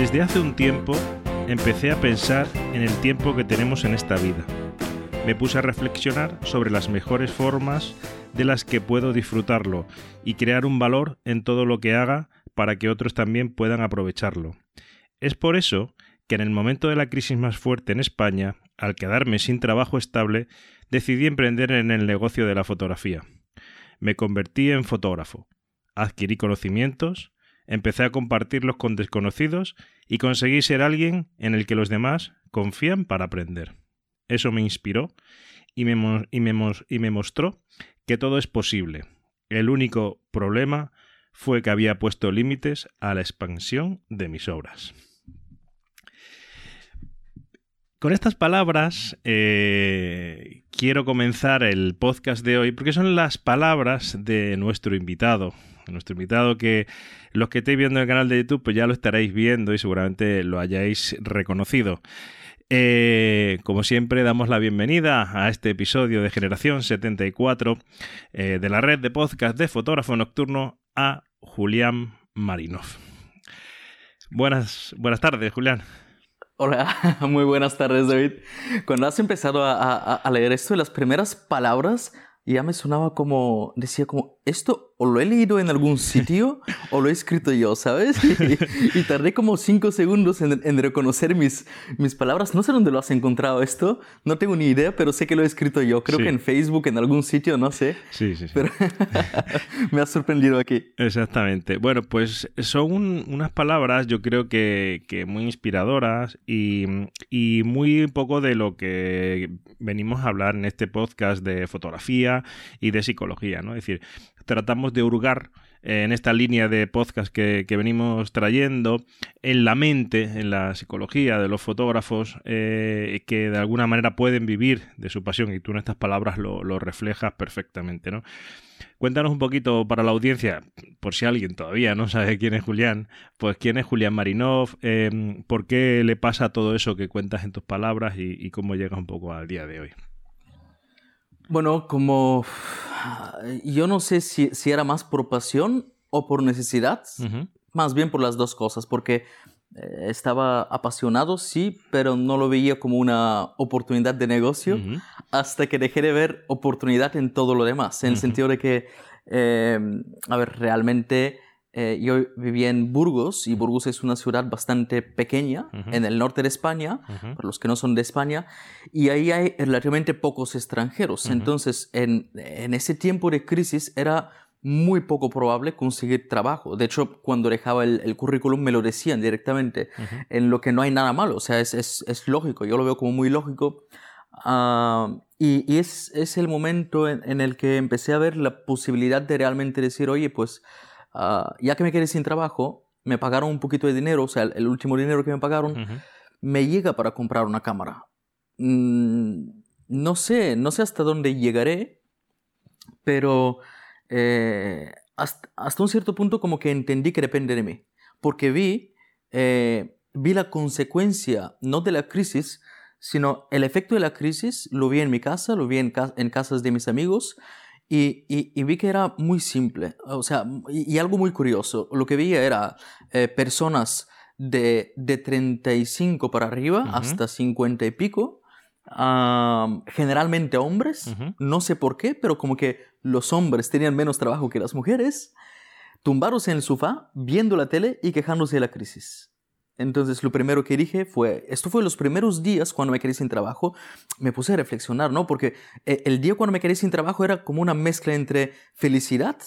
Desde hace un tiempo empecé a pensar en el tiempo que tenemos en esta vida. Me puse a reflexionar sobre las mejores formas de las que puedo disfrutarlo y crear un valor en todo lo que haga para que otros también puedan aprovecharlo. Es por eso que en el momento de la crisis más fuerte en España, al quedarme sin trabajo estable, decidí emprender en el negocio de la fotografía. Me convertí en fotógrafo, adquirí conocimientos, empecé a compartirlos con desconocidos y conseguí ser alguien en el que los demás confían para aprender. Eso me inspiró y me, y me mostró que todo es posible. El único problema fue que había puesto límites a la expansión de mis obras. Con estas palabras eh, quiero comenzar el podcast de hoy porque son las palabras de nuestro invitado. Nuestro invitado que los que estéis viendo el canal de YouTube pues ya lo estaréis viendo y seguramente lo hayáis reconocido. Eh, como siempre, damos la bienvenida a este episodio de Generación 74 eh, de la red de podcast de Fotógrafo Nocturno a Julián Marinov. Buenas, buenas tardes, Julián. Hola, muy buenas tardes David. Cuando has empezado a, leer esto, las primeras palabras ya me sonaba como, decía como, esto o lo he leído en algún sitio o lo he escrito yo, ¿sabes? Y, tardé como cinco segundos en, reconocer mis, mis palabras. No sé dónde lo has encontrado esto, no tengo ni idea, pero sé que lo he escrito yo. Creo que en Facebook, en algún sitio, no sé. Sí, sí, sí. Pero me ha sorprendido aquí. Exactamente. Bueno, pues son unas palabras yo creo que, que muy inspiradoras y, y muy poco de lo que venimos a hablar en este podcast de fotografía y de psicología, ¿no? Es decir, tratamos de hurgar eh, en esta línea de podcast que, venimos trayendo en la mente, en la psicología de los fotógrafos eh, que de alguna manera pueden vivir de su pasión y tú en estas palabras lo, reflejas perfectamente, ¿no? Cuéntanos un poquito para la audiencia, por si alguien todavía no sabe quién es Julián, pues quién es Julián Marinov, em, por qué le pasa todo eso que cuentas en tus palabras y cómo llegas un poco al día de hoy. Bueno, como yo no sé si, era más por pasión o por necesidad, más bien por las dos cosas, porque eh, estaba apasionado, sí, pero no lo veía como una oportunidad de negocio hasta que dejé de ver oportunidad en todo lo demás, en el sentido de que, eh, a ver, realmente eh, yo vivía en Burgos y Burgos es una ciudad bastante pequeña en el norte de España, para los que no son de España, y ahí hay relativamente pocos extranjeros. Entonces, en, en, ese tiempo de crisis era muy poco probable conseguir trabajo. De hecho, cuando dejaba el, currículum me lo decían directamente, en lo que no hay nada malo, o sea, es, es, es lógico, yo lo veo como muy lógico. Ah, y, y es, es, el momento en, en el que empecé a ver la posibilidad de realmente decir, oye, pues Ah, ya que me quedé sin trabajo, me pagaron un poquito de dinero, o sea, el, último dinero que me pagaron, me llega para comprar una cámara. Mm, no sé, no sé hasta dónde llegaré, pero eh, hasta, un cierto punto como que entendí que depende de mí, porque vi, eh, vi la consecuencia, no de la crisis, sino el efecto de la crisis, lo vi en mi casa, lo vi en, en casas de mis amigos, y, vi que era muy simple, o sea, y, algo muy curioso. Lo que veía era eh, personas de, de 35 para arriba hasta 50 y pico, generalmente hombres, no sé por qué, pero como que los hombres tenían menos trabajo que las mujeres, tumbados en el sofá, viendo la tele y quejándose de la crisis. Entonces lo primero que dije fue, esto fue los primeros días cuando me quedé sin trabajo, me puse a reflexionar, ¿no? Porque eh, el día cuando me quedé sin trabajo era como una mezcla entre felicidad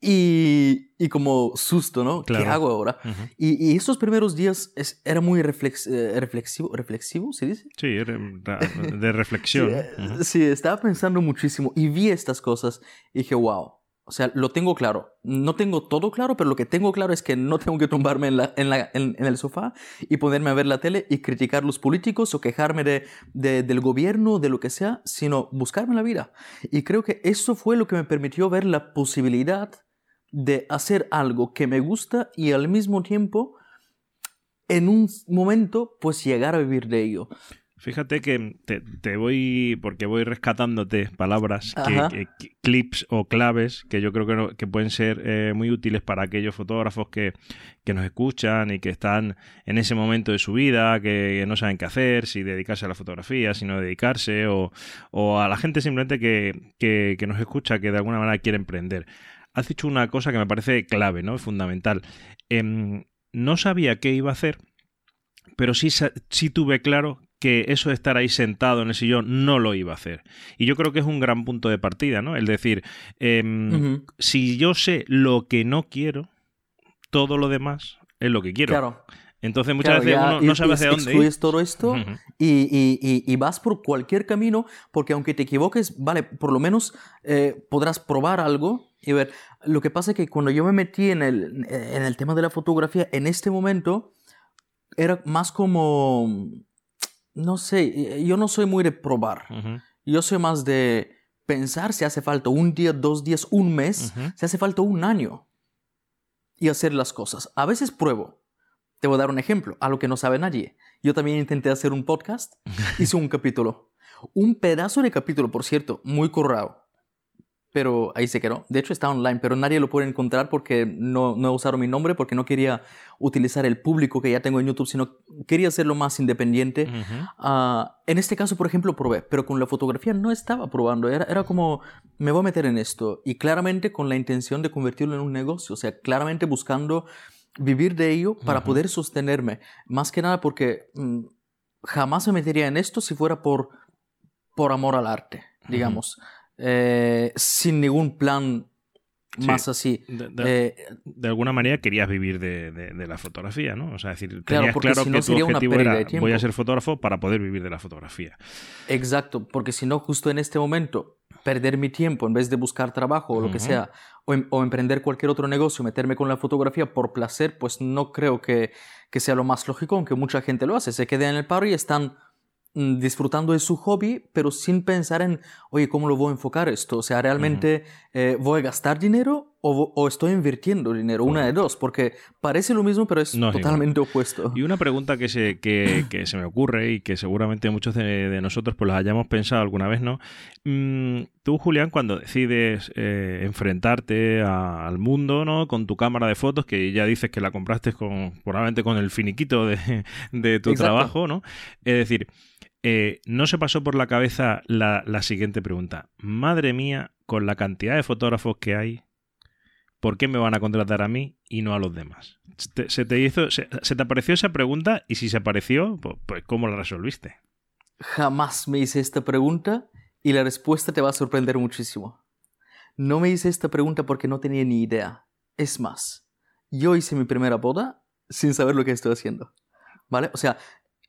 y, y como susto, ¿no? ¿Qué hago ahora? y, y, esos primeros días es, era muy reflex, eh, reflexivo, reflexivo, ¿se dice? Sí, de reflexión. sí, sí, estaba pensando muchísimo y vi estas cosas y dije, wow o sea, lo tengo claro. No tengo todo claro, pero lo que tengo claro es que no tengo que tumbarme en, la, en, la, en, el sofá y ponerme a ver la tele y criticar los políticos o quejarme de, de, del gobierno, de lo que sea, sino buscarme la vida. Y creo que eso fue lo que me permitió ver la posibilidad de hacer algo que me gusta y al mismo tiempo, en un momento, pues llegar a vivir de ello. Fíjate que te, voy, porque voy rescatándote palabras, clips o claves que yo creo que, que pueden ser eh, muy útiles para aquellos fotógrafos que, nos escuchan y que están en ese momento de su vida, que, no saben qué hacer, si dedicarse a la fotografía, si no dedicarse, o, a la gente simplemente que, nos escucha, que de alguna manera quiere emprender. Has dicho una cosa que me parece clave, ¿no? Fundamental. Em, no sabía qué iba a hacer, pero sí, sí tuve claro que eso de estar ahí sentado en el sillón no lo iba a hacer. Y yo creo que es un gran punto de partida, ¿no? El decir, em, si yo sé lo que no quiero, todo lo demás es lo que quiero. Claro. Entonces muchas veces uno no sabe hacia dónde ir. todo esto y, vas por cualquier camino porque aunque te equivoques, vale, por lo menos eh, podrás probar algo y ver. Lo que pasa es que cuando yo me metí en el, en el tema de la fotografía, en este momento era más como no sé, yo no soy muy de probar. Yo soy más de pensar si hace falta un día, dos días, un mes, si hace falta un año y hacer las cosas. A veces pruebo. Te voy a dar un ejemplo, algo que no sabe nadie. Yo también intenté hacer un podcast, hice un capítulo. Un pedazo de capítulo, por cierto, muy corrado pero ahí se quedó. De hecho está online, pero nadie lo puede encontrar porque no, no usaron mi nombre, porque no quería utilizar el público que ya tengo en YouTube, sino quería hacerlo más independiente. Ah, en este caso, por ejemplo, probé, pero con la fotografía no estaba probando, era, era como, me voy a meter en esto, y claramente con la intención de convertirlo en un negocio, o sea, claramente buscando vivir de ello para poder sostenerme, más que nada porque mm, jamás me metería en esto si fuera por, por amor al arte, digamos. Eh, sin ningún plan más así. Eh, de, alguna manera querías vivir de, la fotografía, ¿no? O sea, decir, tenías claro, que tu objetivo era voy a ser fotógrafo para poder vivir de la fotografía. Exacto, porque si no, justo en este momento, perder mi tiempo en vez de buscar trabajo o lo que sea, o, em, o, emprender cualquier otro negocio, meterme con la fotografía por placer, pues no creo que, que sea lo más lógico, aunque mucha gente lo hace. Se quedan en el paro y están disfrutando de su hobby, pero sin pensar en, oye, ¿cómo lo voy a enfocar esto? O sea, ¿realmente eh, voy a gastar dinero o, estoy invirtiendo dinero? Una de dos, porque parece lo mismo, pero es totalmente opuesto. Y una pregunta que se, que, se me ocurre y que seguramente muchos de, nosotros pues las hayamos pensado alguna vez, ¿no? Mm, tú, Julián, cuando decides eh, enfrentarte al mundo, ¿no? Con tu cámara de fotos, que ya dices que la compraste con, probablemente con el finiquito de, tu trabajo, ¿no? Es decir, eh, no se pasó por la cabeza la, siguiente pregunta. Madre mía, con la cantidad de fotógrafos que hay, ¿por qué me van a contratar a mí y no a los demás? ¿Se te, hizo, se, te apareció esa pregunta? Y si se apareció, pues, pues, ¿cómo la resolviste? Jamás me hice esta pregunta y la respuesta te va a sorprender muchísimo. No me hice esta pregunta porque no tenía ni idea. Es más, yo hice mi primera boda sin saber lo que estoy haciendo. ¿Vale? O sea,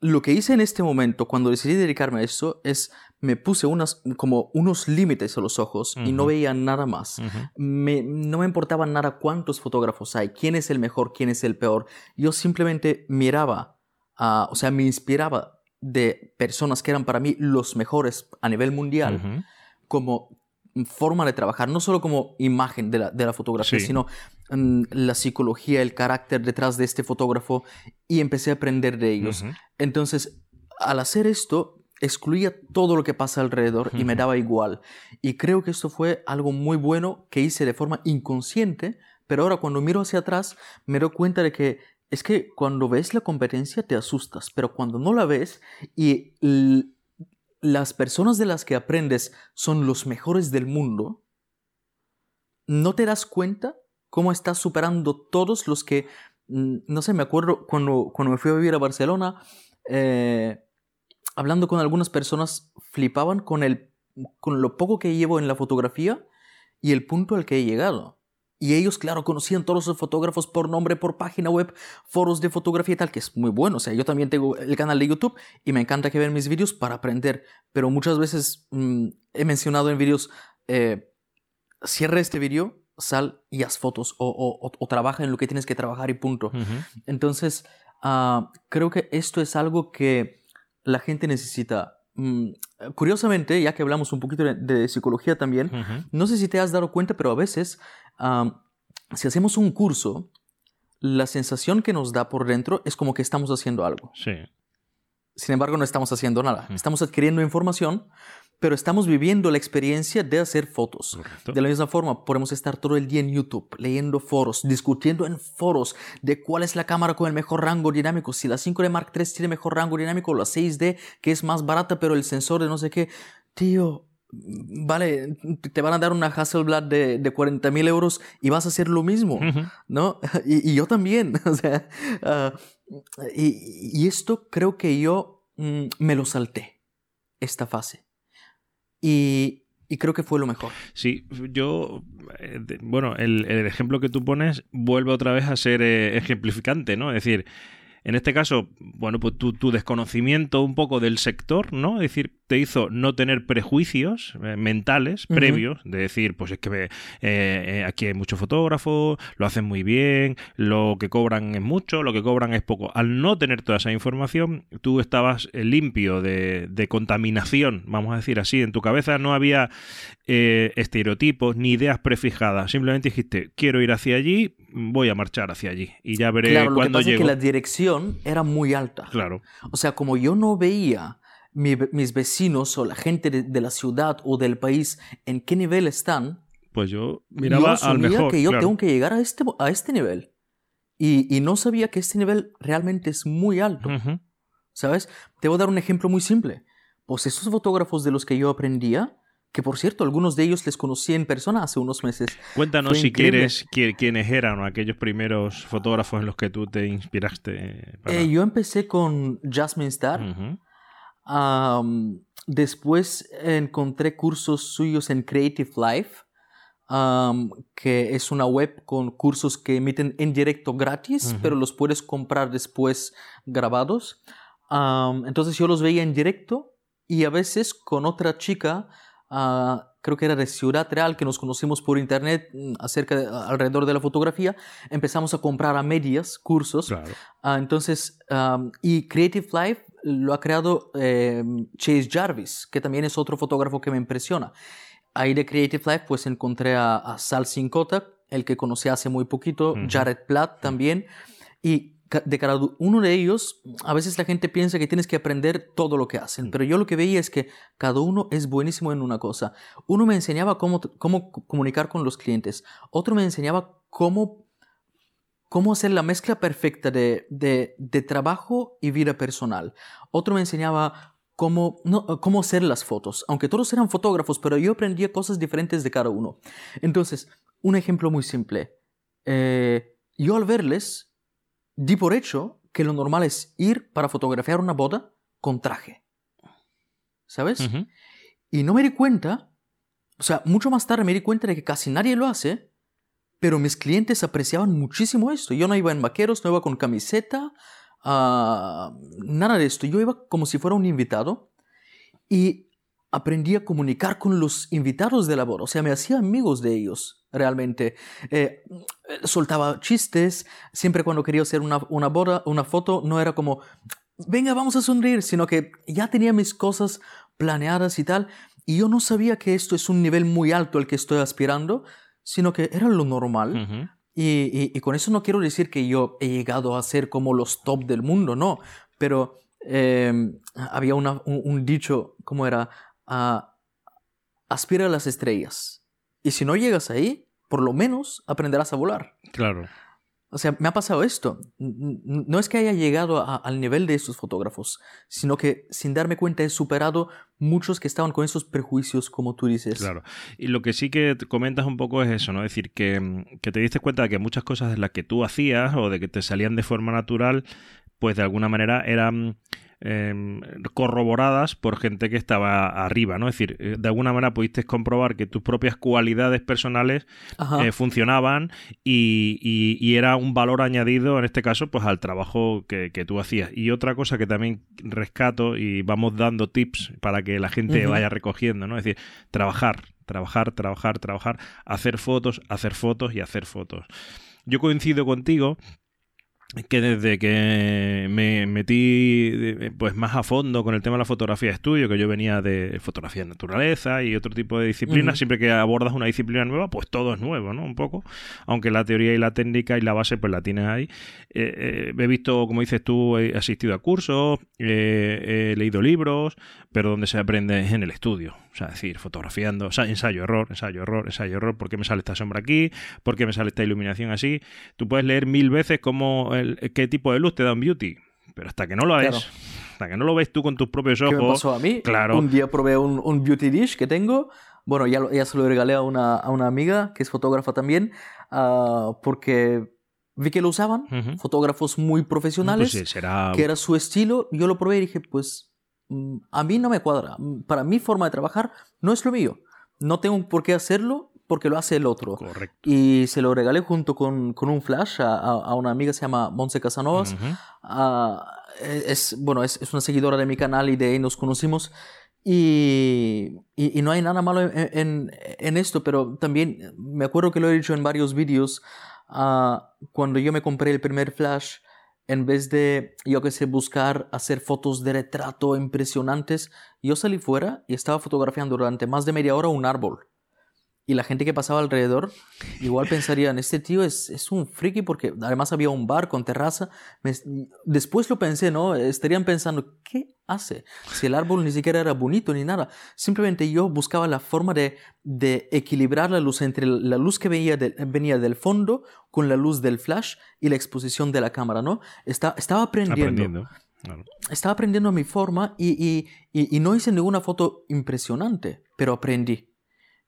lo que hice en este momento, cuando decidí dedicarme a eso, es me puse unas, como unos límites a los ojos y no veía nada más. no me importaba nada cuántos fotógrafos hay, quién es el mejor, quién es el peor. Yo simplemente miraba, o sea, me inspiraba de personas que eran para mí los mejores a nivel mundial, como forma de trabajar, no solo como imagen de la, de la fotografía, sino la psicología, el carácter detrás de este fotógrafo y empecé a aprender de ellos. Entonces, al hacer esto, excluía todo lo que pasa alrededor y me daba igual. Y creo que esto fue algo muy bueno que hice de forma inconsciente, pero ahora cuando miro hacia atrás me doy cuenta de que es que cuando ves la competencia te asustas, pero cuando no la ves y las personas de las que aprendes son los mejores del mundo, no te das cuenta cómo estás superando todos los que, mm, no sé, me acuerdo cuando, cuando me fui a vivir a Barcelona, eh, hablando con algunas personas, flipaban con, el, con lo poco que llevo en la fotografía y el punto al que he llegado. Y ellos, claro, conocían todos los fotógrafos por nombre, por página web, foros de fotografía y tal, que es muy bueno. O sea, yo también tengo el canal de YouTube y me encanta que vean mis vídeos para aprender. Pero muchas veces mm, he mencionado en vídeos, eh, cierra este vídeo, sal y haz fotos o, trabaja en lo que tienes que trabajar y punto. Entonces, ah, creo que esto es algo que la gente necesita. Mm, curiosamente, ya que hablamos un poquito de, psicología también, no sé si te has dado cuenta, pero a veces si hacemos un curso, la sensación que nos da por dentro es como que estamos haciendo algo. Sí. sin embargo no estamos haciendo nada. Estamos adquiriendo información, pero estamos viviendo la experiencia de hacer fotos. De la misma forma, podemos estar todo el día en YouTube, leyendo foros, discutiendo en foros de cuál es la cámara con el mejor rango dinámico, si la 5D Mark III tiene mejor rango dinámico, o la 6D, que es más barata, pero el sensor de no sé qué. Tío, vale, te van a dar una Hasselblad de, de 40 mil euros y vas a hacer lo mismo, ¿no? Y, yo también, o sea, ah, y, esto creo que yo mm, me lo salté, esta fase. Y, creo que fue lo mejor. Sí, yo, eh, bueno, el, ejemplo que tú pones vuelve otra vez a ser eh, ejemplificante, ¿no? Es decir, en este caso, bueno, pues tu, tu, desconocimiento un poco del sector, ¿no? Es decir, te hizo no tener prejuicios eh, mentales previos, de decir, pues es que eh, eh, aquí hay muchos fotógrafos, lo hacen muy bien, lo que cobran es mucho, lo que cobran es poco. Al no tener toda esa información, tú estabas limpio de, de contaminación, vamos a decir así, en tu cabeza no había estereotipos ni ideas prefijadas, simplemente dijiste, quiero ir hacia allí, voy a marchar hacia allí y ya veré claro, cuando lo que pasa Es que la dirección era muy alta. Claro. O sea, como yo no veía mis vecinos o la gente de, la ciudad o del país en qué nivel están, pues yo miraba yo al mejor. que yo tengo que llegar a este, a este nivel. Y, y, no sabía que este nivel realmente es muy alto. ¿Sabes? Te voy a dar un ejemplo muy simple. Pues esos fotógrafos de los que yo aprendía, que por cierto, algunos de ellos les conocí en persona hace unos meses. Cuéntanos si quieres quiénes eran aquellos primeros fotógrafos en los que tú te inspiraste. Eh, yo empecé con Jasmine Star después encontré cursos suyos en Creative Life, que es una web con cursos que emiten en directo gratis, pero los puedes comprar después grabados. entonces yo los veía en directo y a veces con otra chica, ah, creo que era de Ciudad Real, que nos conocimos por internet mm, acerca alrededor de la fotografía, empezamos a comprar a medias cursos. Ah, entonces, y Creative Life lo ha creado em, Chase Jarvis, que también es otro fotógrafo que me impresiona. Ahí de Creative Life pues encontré a, Sal Sincota, el que conocí hace muy poquito, Jared Platt también, y de cada uno de ellos, a veces la gente piensa que tienes que aprender todo lo que hacen, pero yo lo que veía es que cada uno es buenísimo en una cosa. Uno me enseñaba cómo, cómo comunicar con los clientes, otro me enseñaba cómo cómo hacer la mezcla perfecta de, de, trabajo y vida personal. Otro me enseñaba cómo, no, cómo hacer las fotos, aunque todos eran fotógrafos, pero yo aprendía cosas diferentes de cada uno. Entonces, un ejemplo muy simple. Eh, yo al verles, di por hecho que lo normal es ir para fotografiar una boda con traje. ¿Sabes? Y no me di cuenta, o sea, mucho más tarde me di cuenta de que casi nadie lo hace pero mis clientes apreciaban muchísimo esto. Yo no iba en vaqueros, no iba con camiseta, ah, nada de esto. Yo iba como si fuera un invitado y aprendí a comunicar con los invitados de la boda. O sea, me hacía amigos de ellos, realmente. Eh, soltaba chistes. Siempre cuando quería hacer una, una boda, una foto, no era como, venga, vamos a sonreír, sino que ya tenía mis cosas planeadas y tal. Y yo no sabía que esto es un nivel muy alto al que estoy aspirando, sino que era lo normal. y, con eso no quiero decir que yo he llegado a ser como los top del mundo, no, pero em, había un, dicho, ¿cómo era? Aspira a las estrellas. Y si no llegas ahí, por lo menos aprenderás a volar. Claro. O sea, me ha pasado esto. No es que haya llegado al nivel de estos fotógrafos, sino que sin darme cuenta he superado muchos que estaban con esos prejuicios, como tú dices. Claro. Y lo que sí que comentas un poco es eso, ¿no? Es decir, que, que te diste cuenta de que muchas cosas de las que tú hacías o de que te salían de forma natural, pues de alguna manera eran Em, corroboradas por gente que estaba arriba, ¿no? Es decir, eh, de alguna manera pudiste comprobar que tus propias cualidades personales eh, funcionaban y, era un valor añadido, en este caso, pues al trabajo que, tú hacías. Y otra cosa que también rescato y vamos dando tips para que la gente vaya recogiendo, ¿no? Es decir, trabajar, trabajar, trabajar, trabajar, hacer fotos, hacer fotos y hacer fotos. Yo coincido contigo que desde que me, metí pues más a fondo con el tema de la fotografía de estudio, que yo venía de fotografía de naturaleza y otro tipo de disciplinas. Siempre que abordas una disciplina nueva, pues todo es nuevo, ¿no? Un poco. Aunque la teoría y la técnica y la base, pues la tienes ahí. Eh, he visto, como dices tú, he asistido a cursos, he leído libros, pero donde se aprende es en el estudio. O sea, es decir, fotografiando, o sea, ensayo, error, ensayo, error, ensayo, error. ¿Por qué me sale esta sombra aquí? ¿Por qué me sale esta iluminación así? Tú puedes leer mil veces cómo el, qué tipo de luz te da un beauty, pero hasta que no lo ves, hasta que no lo ves tú con tus propios ojos. ¿Qué me pasó a mí? Claro. Un día probé un, beauty dish que tengo. Bueno, ya, ya se lo regalé a una, a una amiga que es fotógrafa también, uh, porque vi que lo usaban, fotógrafos muy profesionales, pues será... que era su estilo. Yo lo probé y dije, pues Mm, a mí no me cuadra. Mm, para mi forma de trabajar no es lo mío. No tengo por qué hacerlo porque lo hace el otro. Correcto. Y se lo regalé junto con, con un flash a, a, una amiga que se llama Monse Casanovas. Ah, es, bueno, es, es, una seguidora de mi canal y de ahí nos conocimos. Y, y, no hay nada malo en, en, esto, pero también me acuerdo que lo he dicho en varios vídeos. Ah, cuando yo me compré el primer flash, en vez de, yo que sé, buscar hacer fotos de retrato impresionantes, yo salí fuera y estaba fotografiando durante más de media hora un árbol. Y la gente que pasaba alrededor igual pensarían, este tío es, es un friki porque además había un bar con terraza. después lo pensé, ¿no? Estarían pensando, ¿qué hace? Si el árbol ni siquiera era bonito ni nada. Simplemente yo buscaba la forma de, de equilibrar la luz entre la luz que venía, venía del fondo con la luz del flash y la exposición de la cámara, ¿no? estaba aprendiendo. Estaba aprendiendo mi forma y, y, y no hice ninguna foto impresionante, pero aprendí.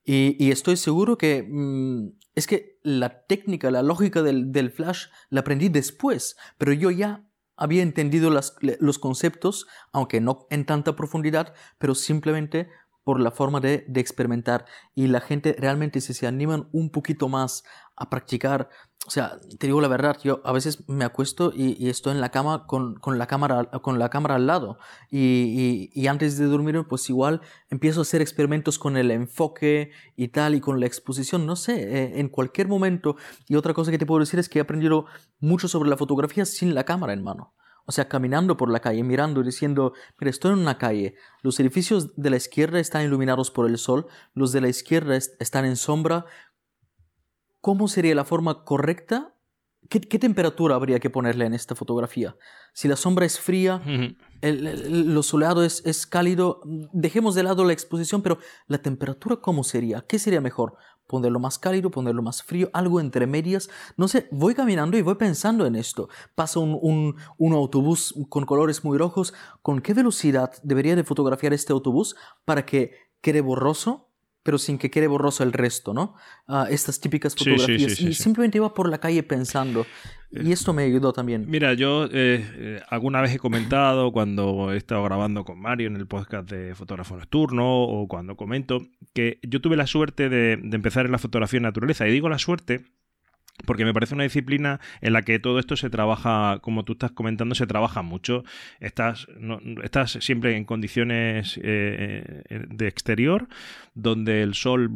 Y, estoy seguro que mm, es que la técnica, la lógica del, del, flash la aprendí después, pero yo ya había entendido las, los conceptos, aunque no en tanta profundidad, pero simplemente por la forma de, de experimentar. Y la gente realmente si se animan un poquito más a practicar o sea, te digo la verdad, yo a veces me acuesto y, estoy en la cama con, con, la cámara, con la cámara al lado. Y, y, antes de dormir, pues igual empiezo a hacer experimentos con el enfoque y tal, y con la exposición, no sé, eh, en cualquier momento. Y otra cosa que te puedo decir es que he aprendido mucho sobre la fotografía sin la cámara en mano. O sea, caminando por la calle, mirando y diciendo, mira, estoy en una calle, los edificios de la izquierda están iluminados por el sol, los de la izquierda están en sombra, ¿cómo sería la forma correcta? ¿Qué, temperatura habría que ponerle en esta fotografía? Si la sombra es fría, el, lo soleado es, es, cálido, dejemos de lado la exposición, pero la temperatura, ¿cómo sería? ¿Qué sería mejor? ¿Ponerlo más cálido, ponerlo más frío, algo entre medias? No sé, voy caminando y voy pensando en esto. Pasa un, un, un autobús con colores muy rojos. ¿Con qué velocidad debería de fotografiar este autobús para que quede borroso? pero sin que quede borroso el resto, ¿no? Ah, estas típicas fotografías. y simplemente iba por la calle pensando. Y esto me ayudó también. Mira, yo eh, eh, alguna vez he comentado cuando he estado grabando con Mario en el podcast de Fotógrafo Nocturno o cuando comento que yo tuve la suerte de, de empezar en la fotografía en naturaleza. Y digo la suerte porque me parece una disciplina en la que todo esto se trabaja, como tú estás comentando, se trabaja mucho. Estás, estás siempre en condiciones eh, eh, de exterior, donde el sol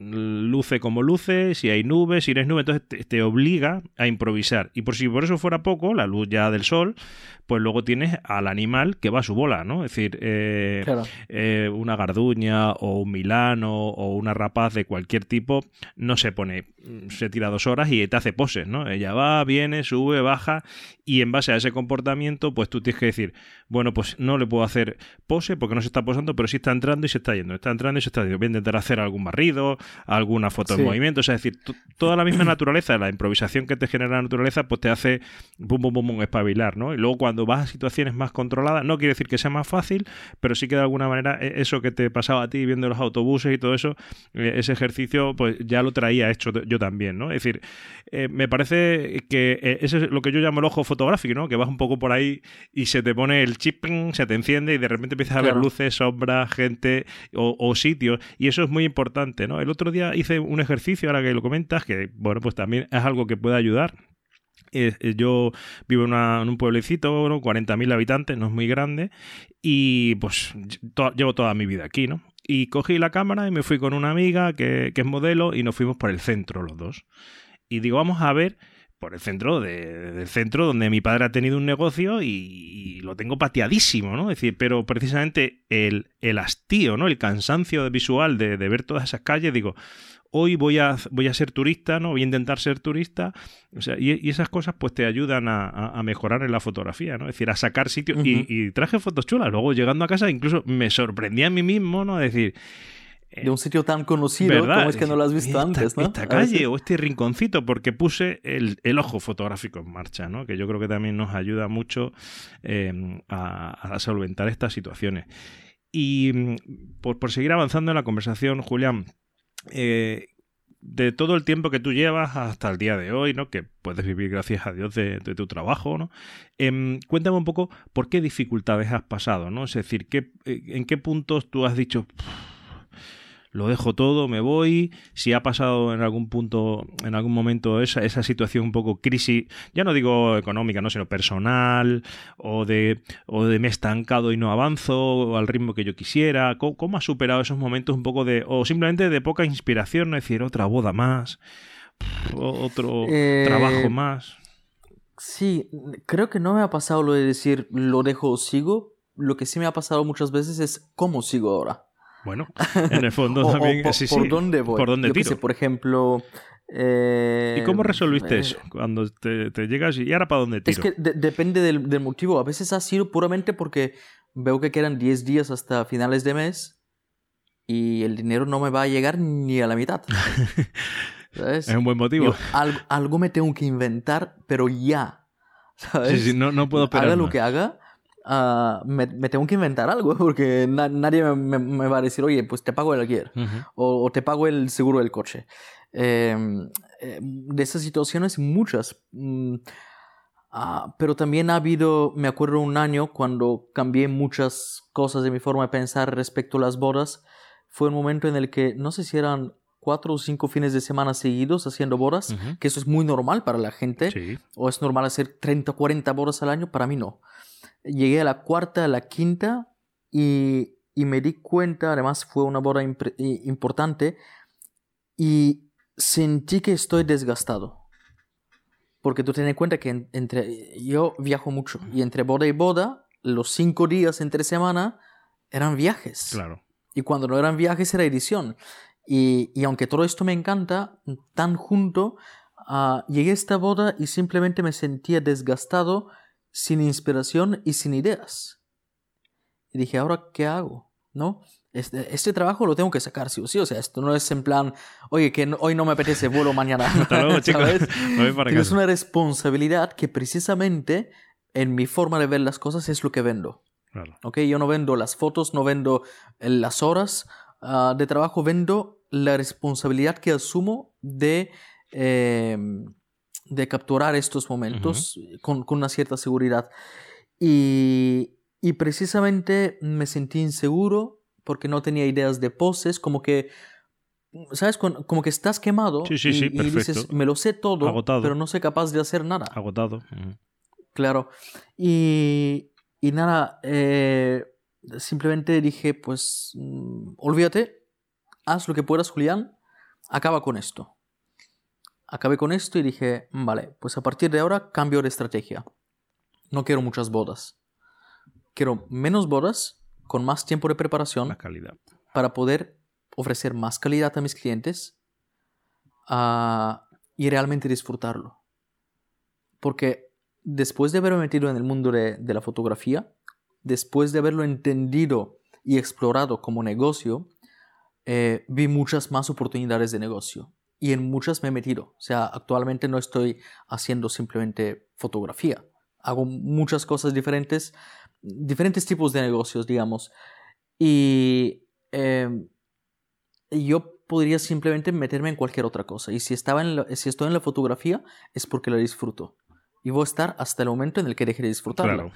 luce como luce, si hay nubes, si no hay nubes, entonces te, obliga a improvisar. Y por si por eso fuera poco, la luz ya del sol, pues luego tienes al animal que va a su bola, ¿no? Es decir, eh, una garduña o un milano o una rapaz de cualquier tipo no se pone, se tira dos horas y te hace poses, ¿no? Ella va, viene, sube, baja y en base a ese comportamiento, pues tú tienes que decir, bueno, pues no le puedo hacer pose porque no se está posando, pero sí está entrando y se está yendo, está entrando y se está yendo. Voy a intentar hacer algún barrido, alguna foto en movimiento, o sea, es decir, toda la misma naturaleza, la improvisación que te genera la naturaleza, pues te hace bum, bum, bum, bum, espabilar, ¿no? Y luego cuando vas a situaciones más controladas, no quiere decir que sea más fácil, pero sí que de alguna manera e, eso que te pasaba a ti viendo los autobuses y todo eso, eh, ese ejercicio, pues ya lo traía hecho yo también, ¿no? Es decir, eh, me parece que eh, eso es lo que yo llamo el ojo fotográfico, ¿no? Que vas un poco por ahí y se te pone el chip, se te enciende y de repente empiezas a ver luces, sombras, gente o, sitios. Y eso es muy importante, ¿no? El otro día hice un ejercicio, ahora que lo comentas, que, bueno, pues también es algo que puede ayudar. yo vivo en, un pueblecito, ¿no? 40.000 habitantes, no es muy grande, y pues llevo toda mi vida aquí, ¿no? Y cogí la cámara y me fui con una amiga que, que es modelo y nos fuimos por el centro los dos. Y digo, vamos a ver por el centro de, del centro donde mi padre ha tenido un negocio y, lo tengo pateadísimo, ¿no? Es decir, pero precisamente el, el hastío, ¿no? El cansancio visual de, de ver todas esas calles, digo, hoy voy a, voy a ser turista, ¿no? Voy a intentar ser turista. O sea, y, esas cosas pues te ayudan a, mejorar en la fotografía, ¿no? Es decir, a sacar sitios. y, traje fotos chulas. Luego llegando a casa incluso me sorprendí a mí mismo, ¿no? Decir... Eh, de un sitio tan conocido, ¿cómo es que no lo has visto antes, ¿no? Esta calle o este rinconcito, porque puse el, ojo fotográfico en marcha, ¿no? Que yo creo que también nos ayuda mucho eh, a, a solventar estas situaciones. Y mm, por, por, seguir avanzando en la conversación, Julián, eh, de todo el tiempo que tú llevas hasta el día de hoy, ¿no? Que puedes vivir, gracias a Dios, de, tu trabajo, ¿no? Em, cuéntame un poco por qué dificultades has pasado, ¿no? Es decir, ¿qué, eh, ¿en qué puntos tú has dicho, lo dejo todo, me voy. Si ha pasado en algún punto, en algún momento esa, esa situación un poco crisis, ya no digo económica, ¿no? sino personal, o de, o de me he estancado y no avanzo al ritmo que yo quisiera. ¿Cómo, cómo has superado esos momentos un poco de, o simplemente de poca inspiración, ¿no? es decir, otra boda más, otro eh, trabajo más? Sí, creo que no me ha pasado lo de decir lo dejo o sigo. Lo que sí me ha pasado muchas veces es cómo sigo ahora. Bueno, en el fondo también. por, sí, ¿Por dónde voy? ¿Por dónde tiro? por ejemplo. ¿Y cómo resolviste eh, eso? Cuando te, llegas y ahora para dónde tiro. Es que depende del, motivo. A veces ha sido puramente porque veo que quedan 10 días hasta finales de mes y el dinero no me va a llegar ni a la mitad. Es un buen motivo. algo, me tengo que inventar, pero ya. ¿sabes? Sí, sí, no, no puedo esperar. Haga lo que haga, Ah, me, tengo que inventar algo porque nadie me, va a decir, oye, pues te pago el alquiler o, te pago el seguro del coche. Em, em, de esas situaciones muchas. Mm, ah, pero también ha habido, me acuerdo un año cuando cambié muchas cosas de mi forma de pensar respecto a las bodas. Fue un momento en el que no sé si eran cuatro o cinco fines de semana seguidos haciendo bodas, que eso es muy normal para la gente. O es normal hacer 30 o 40 bodas al año, para mí no llegué a la cuarta, a la quinta y, me di cuenta, además fue una boda importante y sentí que estoy desgastado. Porque tú ten en cuenta que entre yo viajo mucho y entre boda y boda, los cinco días entre semana eran viajes. Claro. Y cuando no eran viajes era edición. Y, aunque todo esto me encanta, tan junto, ah, llegué a esta boda y simplemente me sentía desgastado sin inspiración y sin ideas. Y dije, ¿ahora qué hago? ¿No? Este, este, trabajo lo tengo que sacar sí o sí. O sea, esto no es en plan, oye, que hoy no me apetece, vuelo mañana. Hasta luego, chicos. Es una responsabilidad que precisamente en mi forma de ver las cosas es lo que vendo. Claro. Yo no vendo las fotos, no vendo las horas ah, de trabajo, vendo la responsabilidad que asumo de em, de capturar estos momentos con, una cierta seguridad. Y, precisamente me sentí inseguro porque no tenía ideas de poses, como que, ¿sabes? Como que estás quemado sí, sí, sí, y, dices, me lo sé todo, pero no soy capaz de hacer nada. Agotado. Claro. Y, y nada, eh, simplemente dije, pues, mm, olvídate, haz lo que puedas, Julián, acaba con esto acabé con esto y dije, vale, pues a partir de ahora cambio de estrategia. No quiero muchas bodas. Quiero menos bodas con más tiempo de preparación. calidad. Para poder ofrecer más calidad a mis clientes ah, y realmente disfrutarlo. Porque después de haberme metido en el mundo de, la fotografía, después de haberlo entendido y explorado como negocio, eh, vi muchas más oportunidades de negocio y en muchas me he metido. O sea, actualmente no estoy haciendo simplemente fotografía. Hago muchas cosas diferentes, diferentes tipos de negocios, digamos. Y em, yo podría simplemente meterme en cualquier otra cosa. Y si, estaba en si estoy en la fotografía es porque la disfruto y voy a estar hasta el momento en el que deje de disfrutarla.